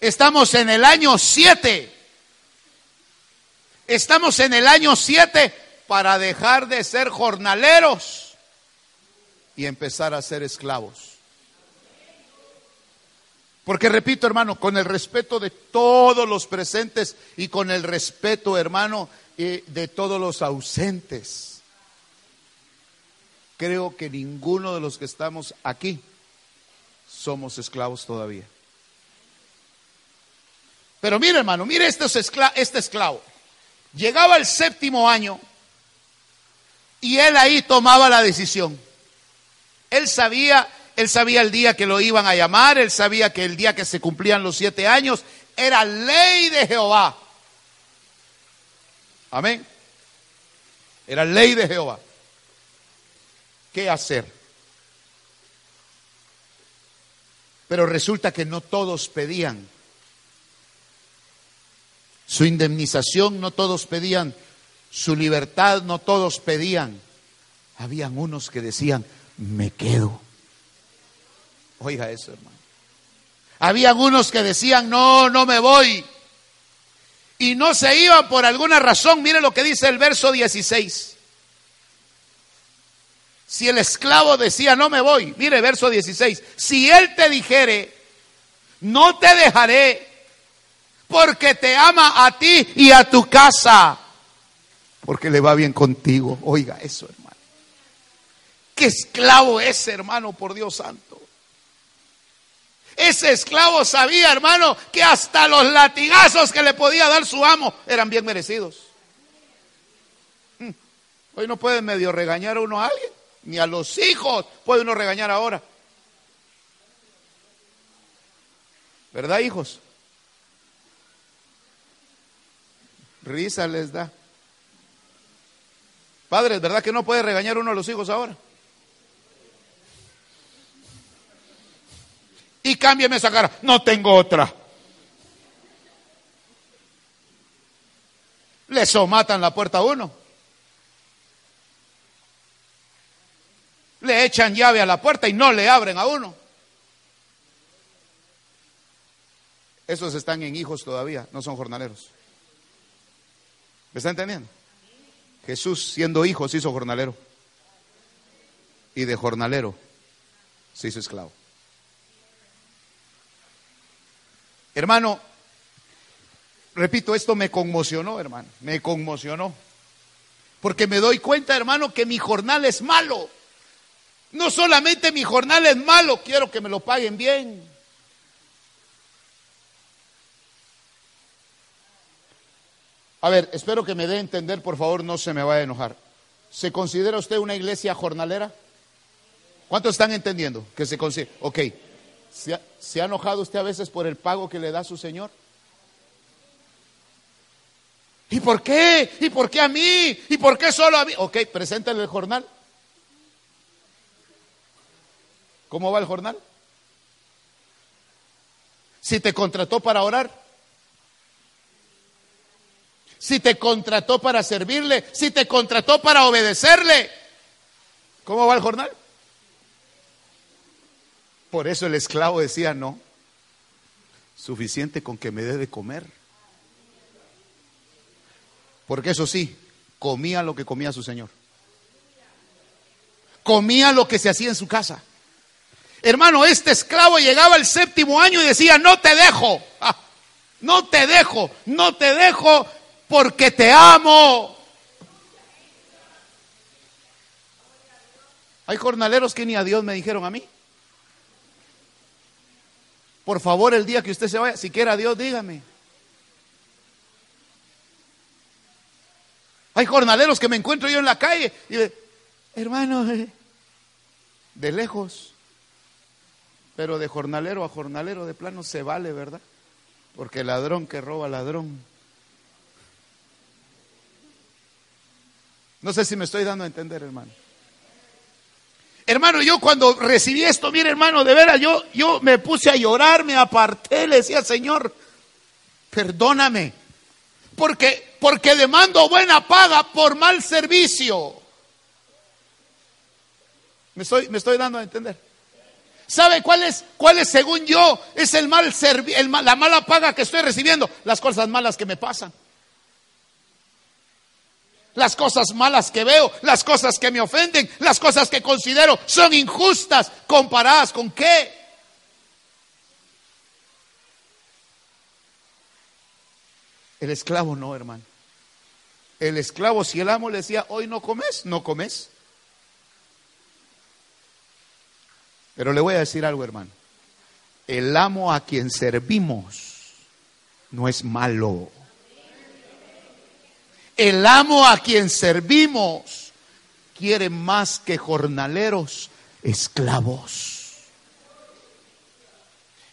Estamos en el año siete. Estamos en el año siete para dejar de ser jornaleros y empezar a ser esclavos. Porque repito, hermano, con el respeto de todos los presentes y con el respeto, hermano, eh, de todos los ausentes, creo que ninguno de los que estamos aquí somos esclavos todavía. Pero mire, hermano, mire este, este esclavo. Llegaba el séptimo año y él ahí tomaba la decisión. Él sabía él sabía el día que lo iban a llamar, él sabía que el día que se cumplían los siete años era ley de Jehová. Amén. Era ley de Jehová. ¿Qué hacer? Pero resulta que no todos pedían su indemnización, no todos pedían su libertad, no todos pedían. Habían unos que decían, me quedo. Oiga eso, hermano. Habían unos que decían, no, no me voy. Y no se iban por alguna razón. Mire lo que dice el verso 16. Si el esclavo decía, no me voy, mire verso 16, si él te dijere, no te dejaré, porque te ama a ti y a tu casa, porque le va bien contigo. Oiga eso, hermano. ¿Qué esclavo es, hermano, por Dios santo? Ese esclavo sabía, hermano, que hasta los latigazos que le podía dar su amo eran bien merecidos. Hmm. Hoy no puede medio regañar a uno a alguien, ni a los hijos puede uno regañar ahora. ¿Verdad, hijos? Risa les da. Padres, ¿verdad que no puede regañar uno a los hijos ahora? y cámbiame esa cara. No tengo otra. Le somatan la puerta a uno. Le echan llave a la puerta y no le abren a uno. Esos están en hijos todavía, no son jornaleros. ¿Me está entendiendo? Jesús, siendo hijo, se hizo jornalero. Y de jornalero se hizo esclavo. Hermano, repito, esto me conmocionó, hermano, me conmocionó. Porque me doy cuenta, hermano, que mi jornal es malo. No solamente mi jornal es malo, quiero que me lo paguen bien. A ver, espero que me dé a entender, por favor, no se me vaya a enojar. ¿Se considera usted una iglesia jornalera? ¿Cuántos están entendiendo que se considera? Ok. ¿Se ha, ¿Se ha, enojado usted a veces por el pago que le da su Señor? ¿Y por qué? ¿Y por qué a mí? ¿Y por qué solo a mí? Ok, preséntale el jornal. ¿Cómo va el jornal? Si te contrató para orar, si te contrató para servirle, si te contrató para obedecerle, ¿cómo va el jornal? Por eso el esclavo decía, no, suficiente con que me dé de comer. Porque eso sí, comía lo que comía su Señor. Comía lo que se hacía en su casa. Hermano, este esclavo llegaba al séptimo año y decía, no te dejo, ah, no te dejo, no te dejo porque te amo. Hay jornaleros que ni a Dios me dijeron a mí. Por favor, el día que usted se vaya, si quiera Dios, dígame. Hay jornaleros que me encuentro yo en la calle y de, hermano, de lejos, pero de jornalero a jornalero de plano se vale, ¿verdad? Porque ladrón que roba ladrón. No sé si me estoy dando a entender, hermano. Hermano, yo cuando recibí esto, mire hermano, de veras, yo, yo me puse a llorar, me aparté, le decía, Señor, perdóname, porque, porque demando buena paga por mal servicio. Me estoy, me estoy dando a entender. ¿Sabe cuál es, cuál es, según yo, es el mal el, la mala paga que estoy recibiendo? Las cosas malas que me pasan las cosas malas que veo, las cosas que me ofenden, las cosas que considero son injustas comparadas con qué. El esclavo no, hermano. El esclavo, si el amo le decía, hoy no comes, no comes. Pero le voy a decir algo, hermano. El amo a quien servimos no es malo. El amo a quien servimos quiere más que jornaleros, esclavos.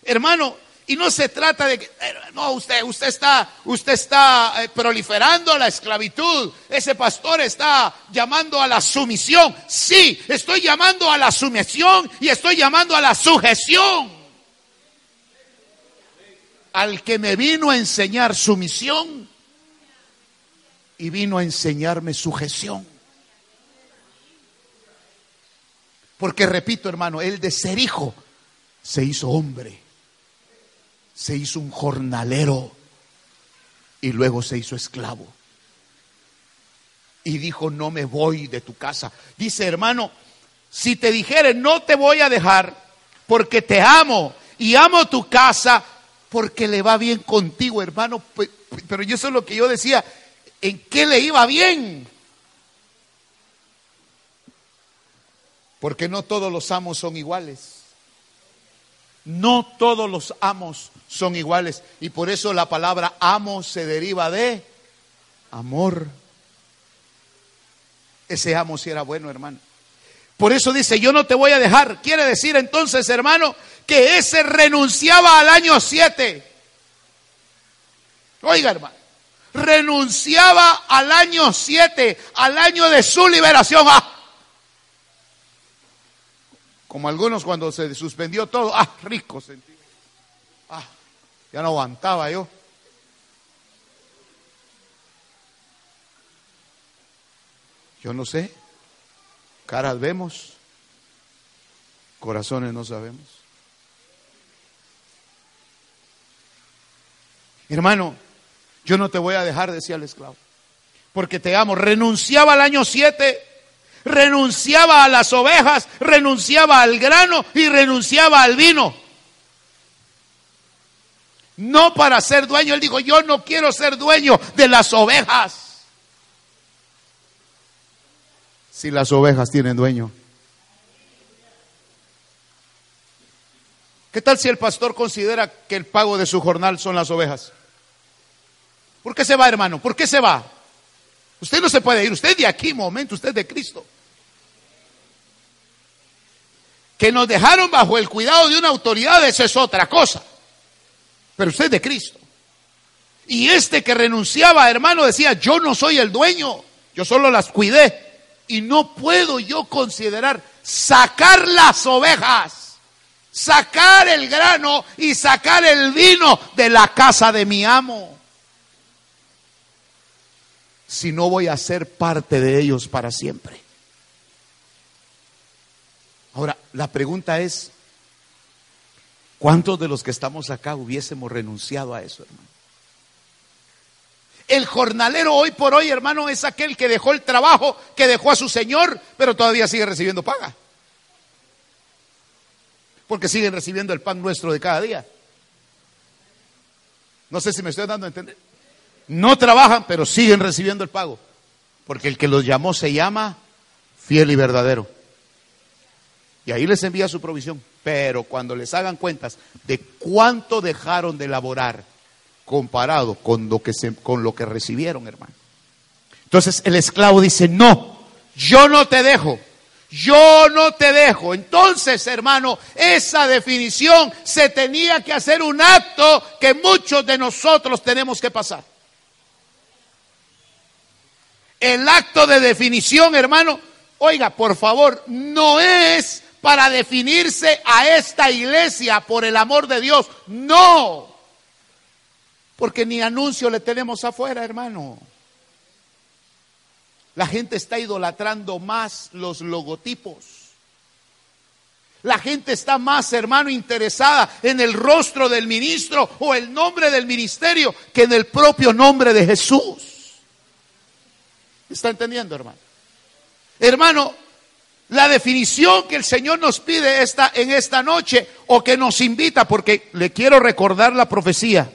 Hermano, y no se trata de que, no, usted, usted está, usted está eh, proliferando la esclavitud. Ese pastor está llamando a la sumisión. Sí, estoy llamando a la sumisión y estoy llamando a la sujeción. Al que me vino a enseñar sumisión y vino a enseñarme sujeción. Porque repito, hermano, él de ser hijo se hizo hombre, se hizo un jornalero y luego se hizo esclavo. Y dijo, no me voy de tu casa. Dice, hermano, si te dijere, no te voy a dejar porque te amo y amo tu casa porque le va bien contigo, hermano. Pero eso es lo que yo decía, en qué le iba bien. Porque no todos los amos son iguales. No todos los amos son iguales. Y por eso la palabra amo se deriva de amor. Ese amo si era bueno, hermano. Por eso dice, yo no te voy a dejar. Quiere decir entonces, hermano, que ese renunciaba al año 7. Oiga, hermano renunciaba al año 7, al año de su liberación. Ah. Como algunos cuando se suspendió todo, ah, rico sentí. Ah, ya no aguantaba yo. Yo no sé. Caras vemos, corazones no sabemos. Hermano, yo no te voy a dejar, decía el esclavo, porque te amo. Renunciaba al año 7, renunciaba a las ovejas, renunciaba al grano y renunciaba al vino. No para ser dueño, él dijo, yo no quiero ser dueño de las ovejas. Si las ovejas tienen dueño. ¿Qué tal si el pastor considera que el pago de su jornal son las ovejas? ¿Por qué se va, hermano? ¿Por qué se va? Usted no se puede ir, usted de aquí, momento, usted de Cristo. Que nos dejaron bajo el cuidado de una autoridad, eso es otra cosa. Pero usted de Cristo. Y este que renunciaba, hermano, decía, yo no soy el dueño, yo solo las cuidé. Y no puedo yo considerar sacar las ovejas, sacar el grano y sacar el vino de la casa de mi amo si no voy a ser parte de ellos para siempre? Ahora, la pregunta es, ¿cuántos de los que estamos acá hubiésemos renunciado a eso, hermano? El jornalero hoy por hoy, hermano, es aquel que dejó el trabajo, que dejó a su Señor, pero todavía sigue recibiendo paga. Porque siguen recibiendo el pan nuestro de cada día. No sé si me estoy dando a entender. No trabajan, pero siguen recibiendo el pago. Porque el que los llamó se llama fiel y verdadero. Y ahí les envía su provisión. Pero cuando les hagan cuentas de cuánto dejaron de elaborar comparado con lo que, con lo que recibieron, hermano. Entonces el esclavo dice, no, yo no te dejo. Yo no te dejo. Entonces, hermano, esa definición se tenía que hacer un acto que muchos de nosotros tenemos que pasar. El acto de definición, hermano, oiga, por favor, no es para definirse a esta iglesia por el amor de Dios. No. Porque ni anuncio le tenemos afuera, hermano. La gente está idolatrando más los logotipos. La gente está más, hermano, interesada en el rostro del ministro o el nombre del ministerio que en el propio nombre de Jesús. ¿Está entendiendo, hermano? Hermano, la definición que el Señor nos pide esta, en esta noche o que nos invita, porque le quiero recordar la profecía.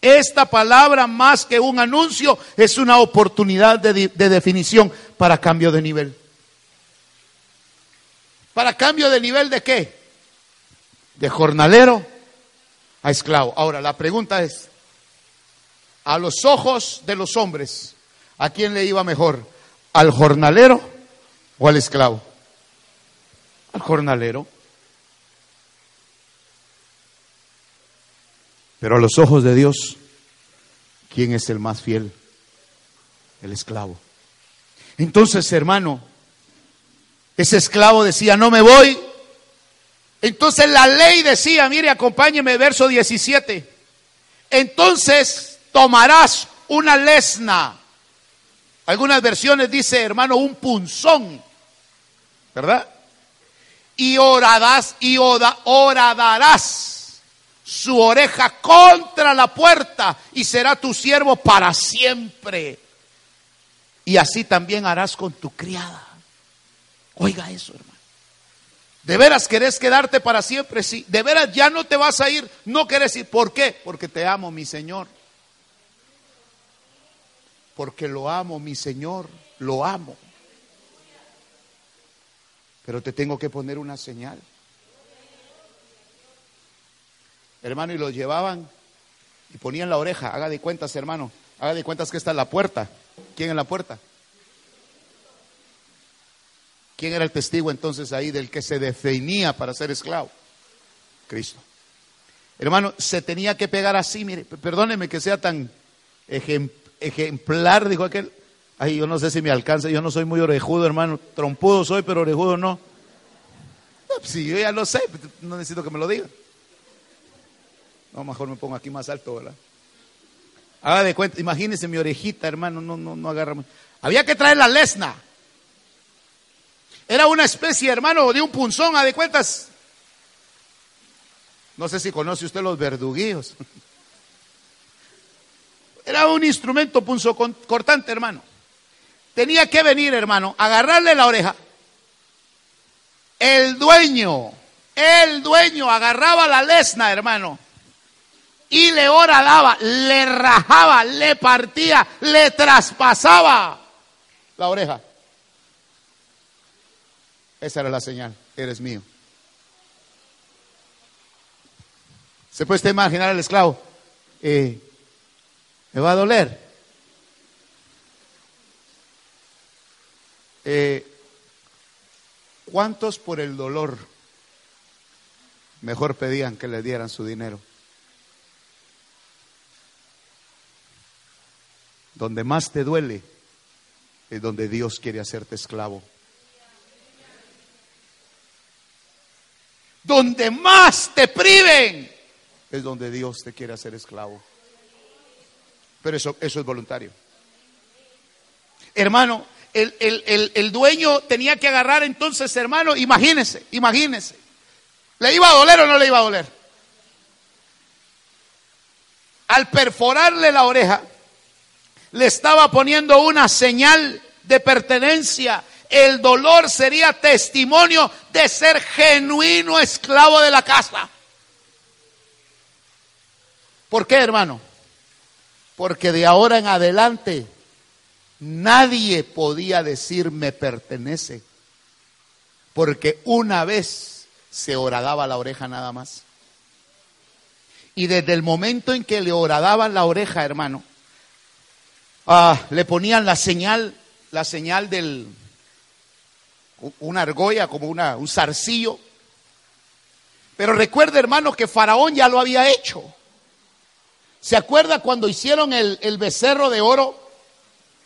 Esta palabra, más que un anuncio, es una oportunidad de, de definición para cambio de nivel. ¿Para cambio de nivel de qué? De jornalero a esclavo. Ahora, la pregunta es, a los ojos de los hombres, ¿A quién le iba mejor? ¿Al jornalero o al esclavo? Al jornalero. Pero a los ojos de Dios, ¿quién es el más fiel? El esclavo. Entonces, hermano, ese esclavo decía, no me voy. Entonces la ley decía, mire, acompáñeme, verso 17. Entonces tomarás una lesna algunas versiones dice, hermano, un punzón, ¿verdad? Y orarás y oradarás su oreja contra la puerta y será tu siervo para siempre. Y así también harás con tu criada. Oiga eso, hermano. ¿De veras querés quedarte para siempre? Sí. ¿De veras ya no te vas a ir? No querés ir. ¿Por qué? Porque te amo, mi Señor porque lo amo, mi Señor, lo amo. Pero te tengo que poner una señal. Hermano, y lo llevaban y ponían la oreja. Haga de cuentas, hermano. Haga de cuentas que está en la puerta. ¿Quién en la puerta? ¿Quién era el testigo entonces ahí del que se definía para ser esclavo? Cristo. Hermano, se tenía que pegar así, mire, perdóneme que sea tan ejemplar ejemplar, dijo aquel. Ay, yo no sé si me alcanza, yo no soy muy orejudo, hermano. Trompudo soy, pero orejudo no. Si pues yo ya lo sé, no necesito que me lo diga No, mejor me pongo aquí más alto, ¿verdad? Haga de cuenta, imagínese mi orejita, hermano, no, no, no agarra. Había que traer la lesna. Era una especie, hermano, de un punzón, a de cuentas. No sé si conoce usted los verduguillos. (laughs) Era un instrumento punzo cortante, hermano. Tenía que venir, hermano, agarrarle la oreja. El dueño, el dueño agarraba la lesna, hermano, y le horadaba, le rajaba, le partía, le traspasaba la oreja. Esa era la señal, eres mío. ¿Se puede imaginar al esclavo? Eh, ¿Me va a doler? Eh, ¿Cuántos por el dolor mejor pedían que le dieran su dinero? Donde más te duele es donde Dios quiere hacerte esclavo. Donde más te priven es donde Dios te quiere hacer esclavo. Pero eso, eso es voluntario. Hermano, el, el, dueño tenía que agarrar entonces, hermano, imagínese, imagínese. ¿Le iba a doler o no le iba a doler? Al perforarle la oreja, le estaba poniendo una señal de pertenencia. El dolor sería testimonio de ser genuino esclavo de la casa. ¿Por qué, hermano? Porque de ahora en adelante nadie podía decir me pertenece. Porque una vez se horadaba la oreja nada más. Y desde el momento en que le horadaban la oreja, hermano, ah, le ponían la señal, la señal del, una argolla, como una, un zarcillo. Pero recuerde, hermano, que Faraón ya lo había hecho. ¿Se acuerda cuando hicieron el, el becerro de oro?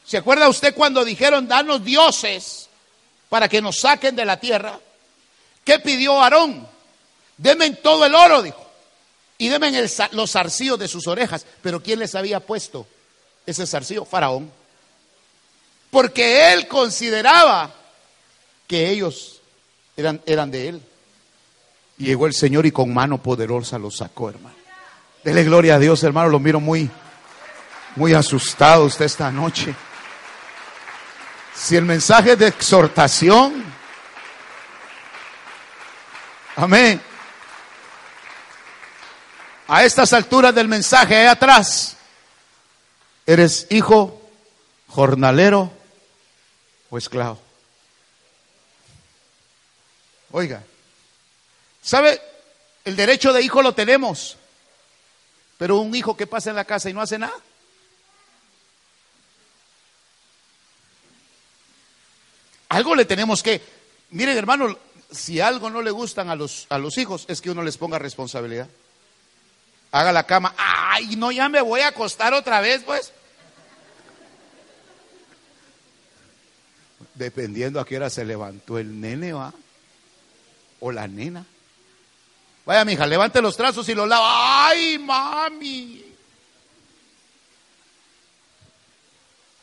¿Se acuerda usted cuando dijeron, danos dioses para que nos saquen de la tierra? ¿Qué pidió Aarón? Deme todo el oro, dijo. Y denme los zarcillos de sus orejas. Pero ¿quién les había puesto ese zarcillo? Faraón. Porque él consideraba que ellos eran, eran de él. Llegó el Señor y con mano poderosa los sacó, hermano. Dele gloria a Dios, hermano. Lo miro muy, muy asustado usted esta noche. Si el mensaje de exhortación, amén. A estas alturas del mensaje, ahí atrás, eres hijo, jornalero o esclavo. Oiga, ¿sabe? El derecho de hijo lo tenemos. Pero un hijo que pasa en la casa y no hace nada. Algo le tenemos que, miren hermano, si algo no le gustan a los, a los hijos es que uno les ponga responsabilidad. Haga la cama, ay, no, ya me voy a acostar otra vez, pues. Dependiendo a qué hora se levantó el nene, ¿va? O la nena. Vaya, mija, levante los trazos y los lava. ¡Ay, mami!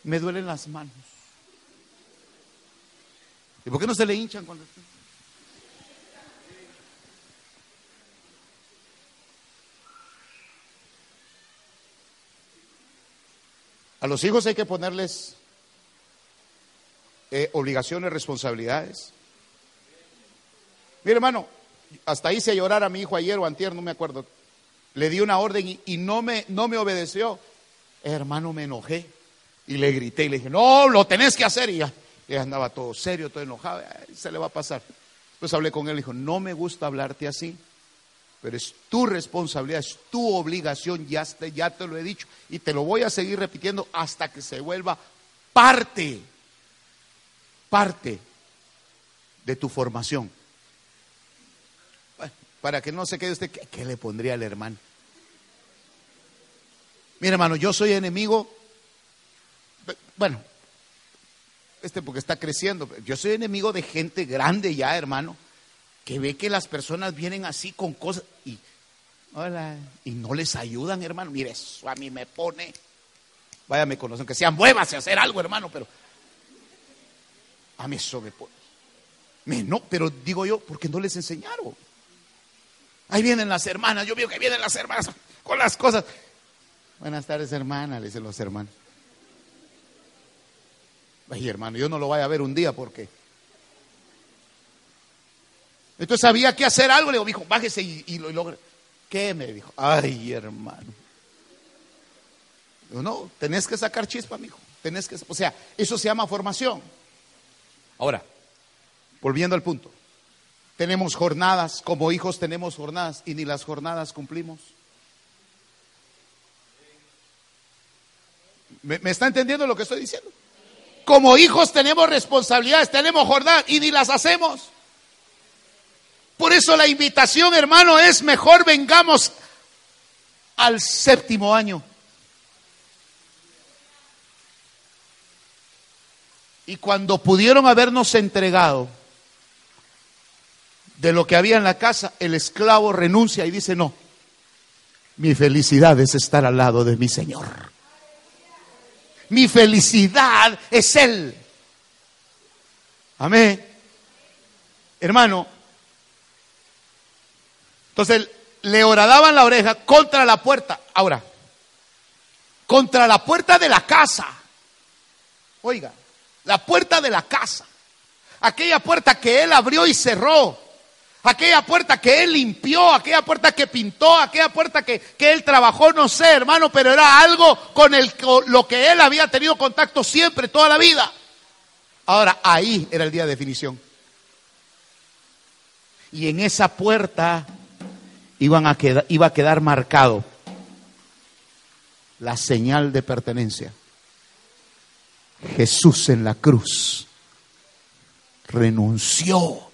Me duelen las manos. ¿Y por qué no se le hinchan cuando A los hijos hay que ponerles eh, obligaciones, responsabilidades. Mire, hermano, hasta hice llorar a mi hijo ayer o antier, no me acuerdo. Le di una orden y, no, me, no me obedeció. Hermano, me enojé y le grité y le dije, no, lo tenés que hacer. Y ya, andaba todo serio, todo enojado, se le va a pasar. Pues hablé con él y dijo, no me gusta hablarte así, pero es tu responsabilidad, es tu obligación, ya te, ya te lo he dicho y te lo voy a seguir repitiendo hasta que se vuelva parte, parte de tu formación para que no se quede usted, ¿qué, le pondría al hermano? Mira, hermano, yo soy enemigo, bueno, este porque está creciendo, yo soy enemigo de gente grande ya, hermano, que ve que las personas vienen así con cosas y, hola, y no les ayudan, hermano. Mire, eso a mí me pone, vaya, me conocen, que sean muevas a hacer algo, hermano, pero a mí eso me pone. No, pero digo yo, porque no les enseñaron. Ahí vienen las hermanas, yo veo que vienen las hermanas con las cosas. Buenas tardes, hermana, le dicen los hermanos. Ay, hermano, yo no lo vaya a ver un día porque. Entonces había que hacer algo. Le digo, hijo, bájese y, lo logre. ¿Qué me dijo? Ay, hermano. no, tenés que sacar chispa, mijo. Tenés que, o sea, eso se llama formación. Ahora, volviendo al punto. Tenemos jornadas, como hijos tenemos jornadas y ni las jornadas cumplimos. ¿Me, está entendiendo lo que estoy diciendo? Como hijos tenemos responsabilidades, tenemos jornadas y ni las hacemos. Por eso la invitación, hermano, es mejor vengamos al séptimo año. Y cuando pudieron habernos entregado, de lo que había en la casa, el esclavo renuncia y dice, no, mi felicidad es estar al lado de mi Señor. Mi felicidad es Él. Amén. Hermano, entonces le horadaban la oreja contra la puerta. Ahora, contra la puerta de la casa. Oiga, la puerta de la casa. Aquella puerta que él abrió y cerró aquella puerta que él limpió, aquella puerta que pintó, aquella puerta que, él trabajó, no sé, hermano, pero era algo con, el, lo que él había tenido contacto siempre, toda la vida. Ahora, ahí era el día de definición. Y en esa puerta iban a iba a quedar marcado la señal de pertenencia. Jesús en la cruz renunció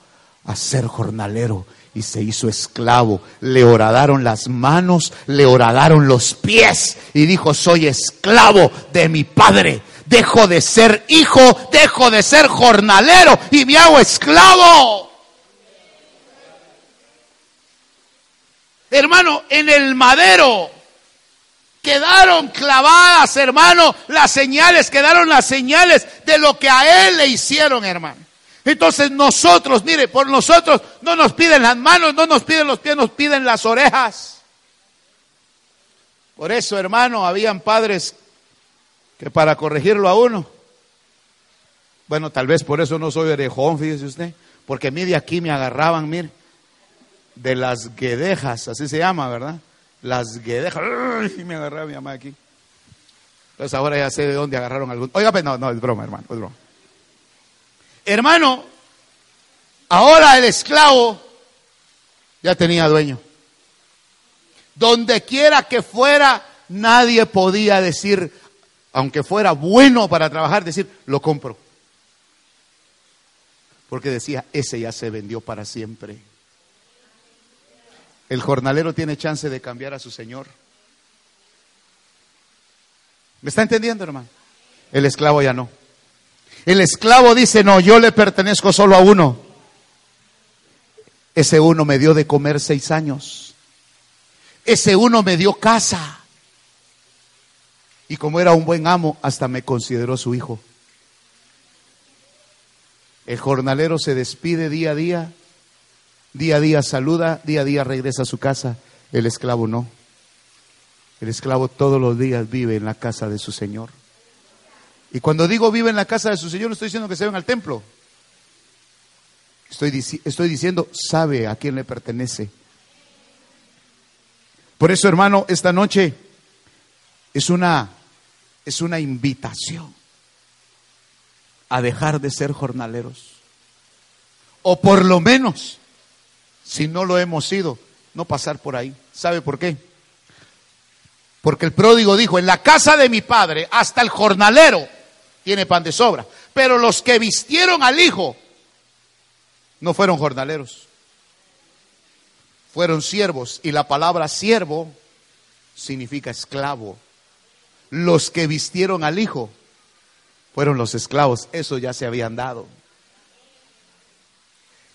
a ser jornalero y se hizo esclavo. Le horadaron las manos, le horadaron los pies y dijo, soy esclavo de mi padre. Dejo de ser hijo, dejo de ser jornalero y me hago esclavo. Hermano, en el madero quedaron clavadas, hermano, las señales, quedaron las señales de lo que a él le hicieron, hermano. Entonces nosotros, mire, por nosotros no nos piden las manos, no nos piden los pies, nos piden las orejas. Por eso, hermano, habían padres que para corregirlo a uno, bueno, tal vez por eso no soy orejón, fíjese usted, porque a mí de aquí me agarraban, mire, de las guedejas, así se llama, ¿verdad? Las guedejas, y me agarraba mi mamá aquí. Entonces ahora ya sé de dónde agarraron algún. Oiga, pues no, no, es broma, hermano, es broma. Hermano, ahora el esclavo ya tenía dueño. Donde quiera que fuera, nadie podía decir, aunque fuera bueno para trabajar, decir, lo compro. Porque decía, ese ya se vendió para siempre. El jornalero tiene chance de cambiar a su Señor. ¿Me está entendiendo, hermano? El esclavo ya no. El esclavo dice, no, yo le pertenezco solo a uno. Ese uno me dio de comer seis años. Ese uno me dio casa. Y como era un buen amo, hasta me consideró su hijo. El jornalero se despide día a día, día a día saluda, día a día regresa a su casa. El esclavo no. El esclavo todos los días vive en la casa de su Señor. Y cuando digo vive en la casa de su Señor, no estoy diciendo que se ven al templo. Estoy, estoy diciendo, sabe a quién le pertenece. Por eso, hermano, esta noche es una, es una invitación a dejar de ser jornaleros. O por lo menos, si no lo hemos sido, no pasar por ahí. ¿Sabe por qué? Porque el pródigo dijo, en la casa de mi padre, hasta el jornalero tiene pan de sobra. Pero los que vistieron al Hijo no fueron jornaleros, fueron siervos. Y la palabra siervo significa esclavo. Los que vistieron al Hijo fueron los esclavos. Eso ya se habían dado.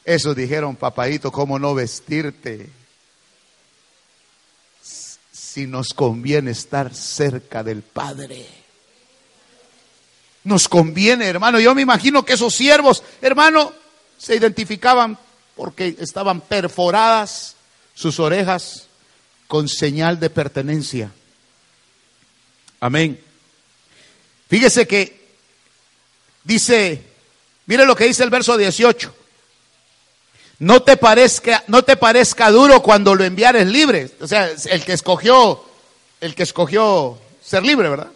Eso dijeron, papadito, ¿cómo no vestirte? Si nos conviene estar cerca del Padre. Nos conviene, hermano. Yo me imagino que esos siervos, hermano, se identificaban porque estaban perforadas sus orejas con señal de pertenencia. Amén. Fíjese que dice, mire lo que dice el verso 18. No te parezca, no te parezca duro cuando lo enviares libre. O sea, el que escogió, el que escogió ser libre, ¿verdad?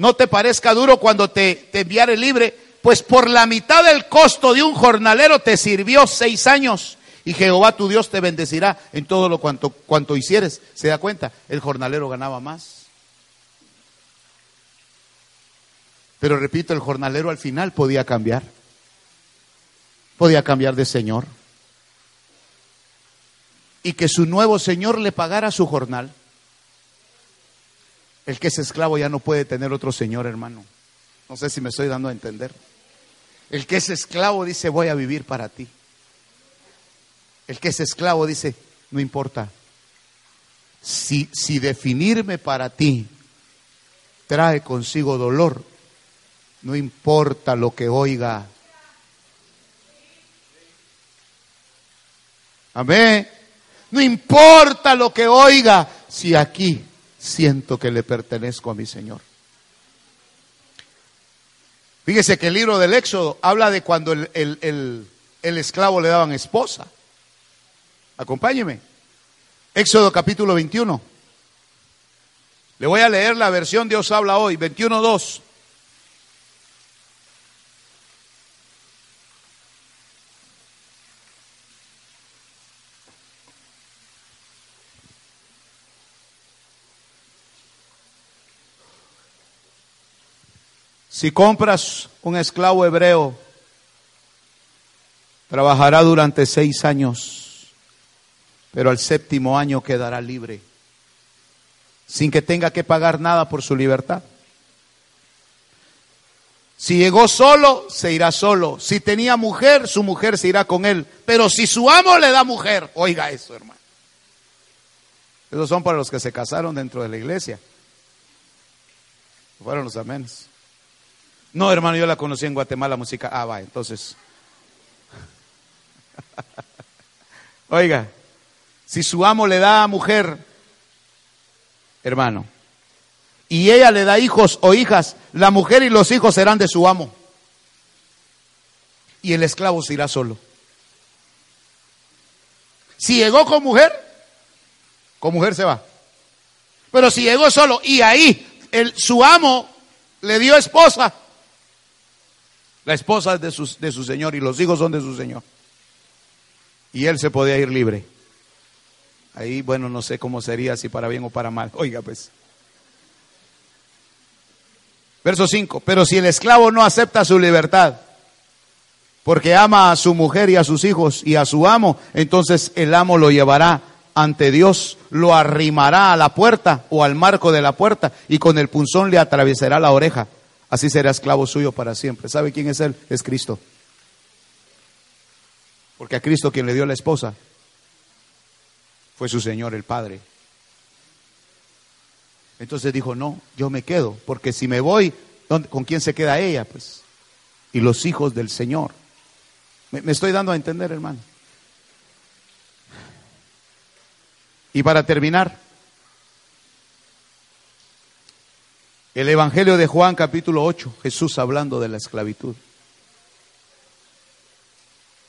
No te parezca duro cuando te, te enviare libre, pues por la mitad del costo de un jornalero te sirvió seis años y Jehová tu Dios te bendecirá en todo lo cuanto, cuanto hicieres. ¿Se da cuenta? El jornalero ganaba más. Pero repito, el jornalero al final podía cambiar podía cambiar de señor. Y que su nuevo señor le pagara su jornal. El que es esclavo ya no puede tener otro señor, hermano. No sé si me estoy dando a entender. El que es esclavo dice, voy a vivir para ti. El que es esclavo dice, no importa. Si, si definirme para ti trae consigo dolor, no importa lo que oiga Amén. No importa lo que oiga, si aquí siento que le pertenezco a mi Señor. Fíjese que el libro del Éxodo habla de cuando el, el esclavo le daban esposa. Acompáñeme. Éxodo capítulo 21. Le voy a leer la versión Dios habla hoy, 21.2. Si compras un esclavo hebreo, trabajará durante seis años, pero al séptimo año quedará libre, sin que tenga que pagar nada por su libertad. Si llegó solo, se irá solo. Si tenía mujer, su mujer se irá con él. Pero si su amo le da mujer, oiga eso, hermano. Esos son para los que se casaron dentro de la iglesia. Fueron los amenes. No, hermano, yo la conocí en Guatemala, música. Ah, va, entonces. (laughs) Oiga, si su amo le da a mujer, hermano, y ella le da hijos o hijas, la mujer y los hijos serán de su amo. Y el esclavo se irá solo. Si llegó con mujer, con mujer se va. Pero si llegó solo y ahí el, su amo le dio esposa, la esposa es de su, de su señor y los hijos son de su señor. Y él se podía ir libre. Ahí, bueno, no sé cómo sería, si para bien o para mal. (laughs) Oiga, pues. Verso 5. Pero si el esclavo no acepta su libertad, porque ama a su mujer y a sus hijos y a su amo, entonces el amo lo llevará ante Dios, lo arrimará a la puerta o al marco de la puerta y con el punzón le atravesará la oreja así será esclavo suyo para siempre. ¿Sabe quién es él? Es Cristo. Porque a Cristo quien le dio la esposa fue su Señor el Padre. Entonces dijo, no, yo me quedo, porque si me voy, ¿con quién se queda ella? Pues, y los hijos del Señor. Me, me estoy dando a entender, hermano. Y para terminar, El Evangelio de Juan capítulo 8, Jesús hablando de la esclavitud.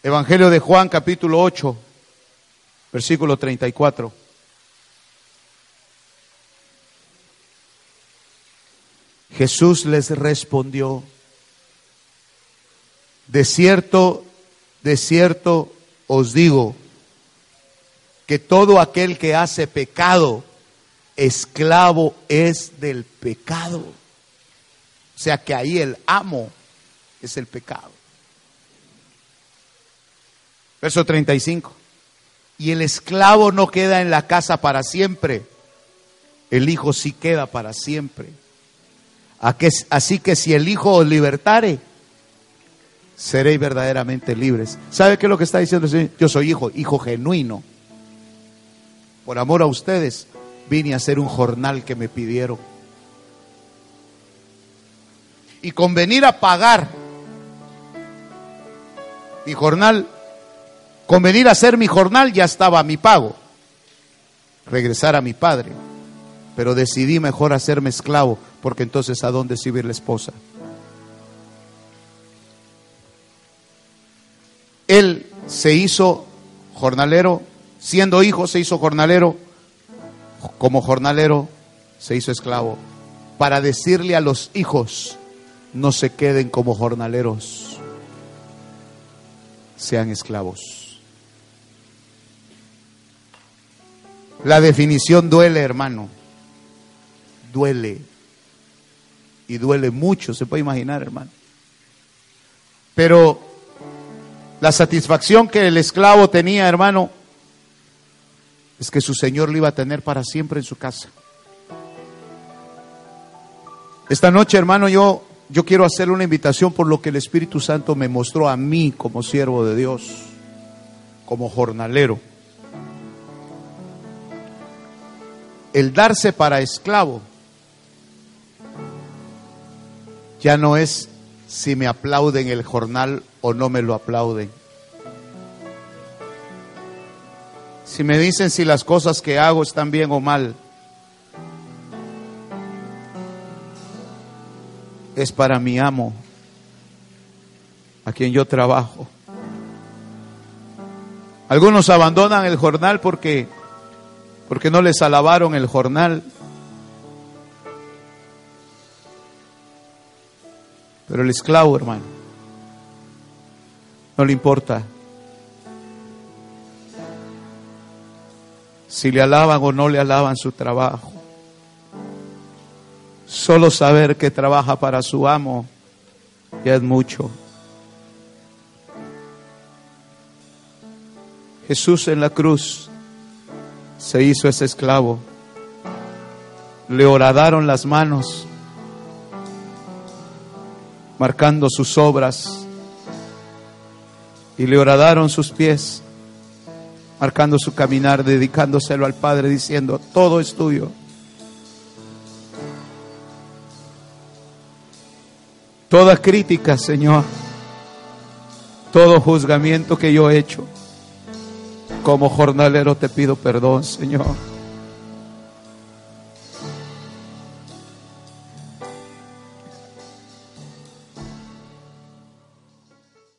Evangelio de Juan capítulo 8, versículo 34. Jesús les respondió, de cierto, de cierto os digo, que todo aquel que hace pecado, esclavo es del pecado. O sea que ahí el amo es el pecado. Verso 35. Y el esclavo no queda en la casa para siempre, el hijo sí queda para siempre. Así que si el hijo os libertare, seréis verdaderamente libres. ¿Sabe qué es lo que está diciendo el Señor? Yo soy hijo, hijo genuino. Por amor a ustedes, vine a hacer un jornal que me pidieron. Y con venir a pagar Mi jornal, con venir a hacer mi jornal ya estaba mi pago. Regresar a mi padre. Pero decidí mejor hacerme esclavo, porque entonces ¿a dónde sirve la esposa? Él se hizo jornalero, siendo hijo se hizo jornalero, como jornalero se hizo esclavo, para decirle a los hijos, no se queden como jornaleros, sean esclavos. La definición duele, hermano, duele, y duele mucho, se puede imaginar, hermano. Pero la satisfacción que el esclavo tenía, hermano, es que su Señor lo iba a tener para siempre en su casa. Esta noche, hermano, yo, yo quiero hacerle una invitación por lo que el Espíritu Santo me mostró a mí como siervo de Dios, como jornalero. El darse para esclavo ya no es si me aplauden el jornal o no me lo aplauden. Si me dicen si las cosas que hago están bien o mal. Es para mi amo, a quien yo trabajo. Algunos abandonan el jornal porque porque no les alabaron el jornal. Pero el esclavo, hermano, no le importa si le alaban o no le alaban su trabajo. Solo saber que trabaja para su amo ya es mucho. Jesús en la cruz se hizo ese esclavo. Le horadaron las manos marcando sus obras, y le horadaron sus pies, marcando su caminar, dedicándoselo al Padre, diciendo, todo es tuyo. Toda crítica, Señor, todo juzgamiento que yo he hecho, como jornalero te pido perdón, Señor.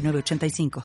906985.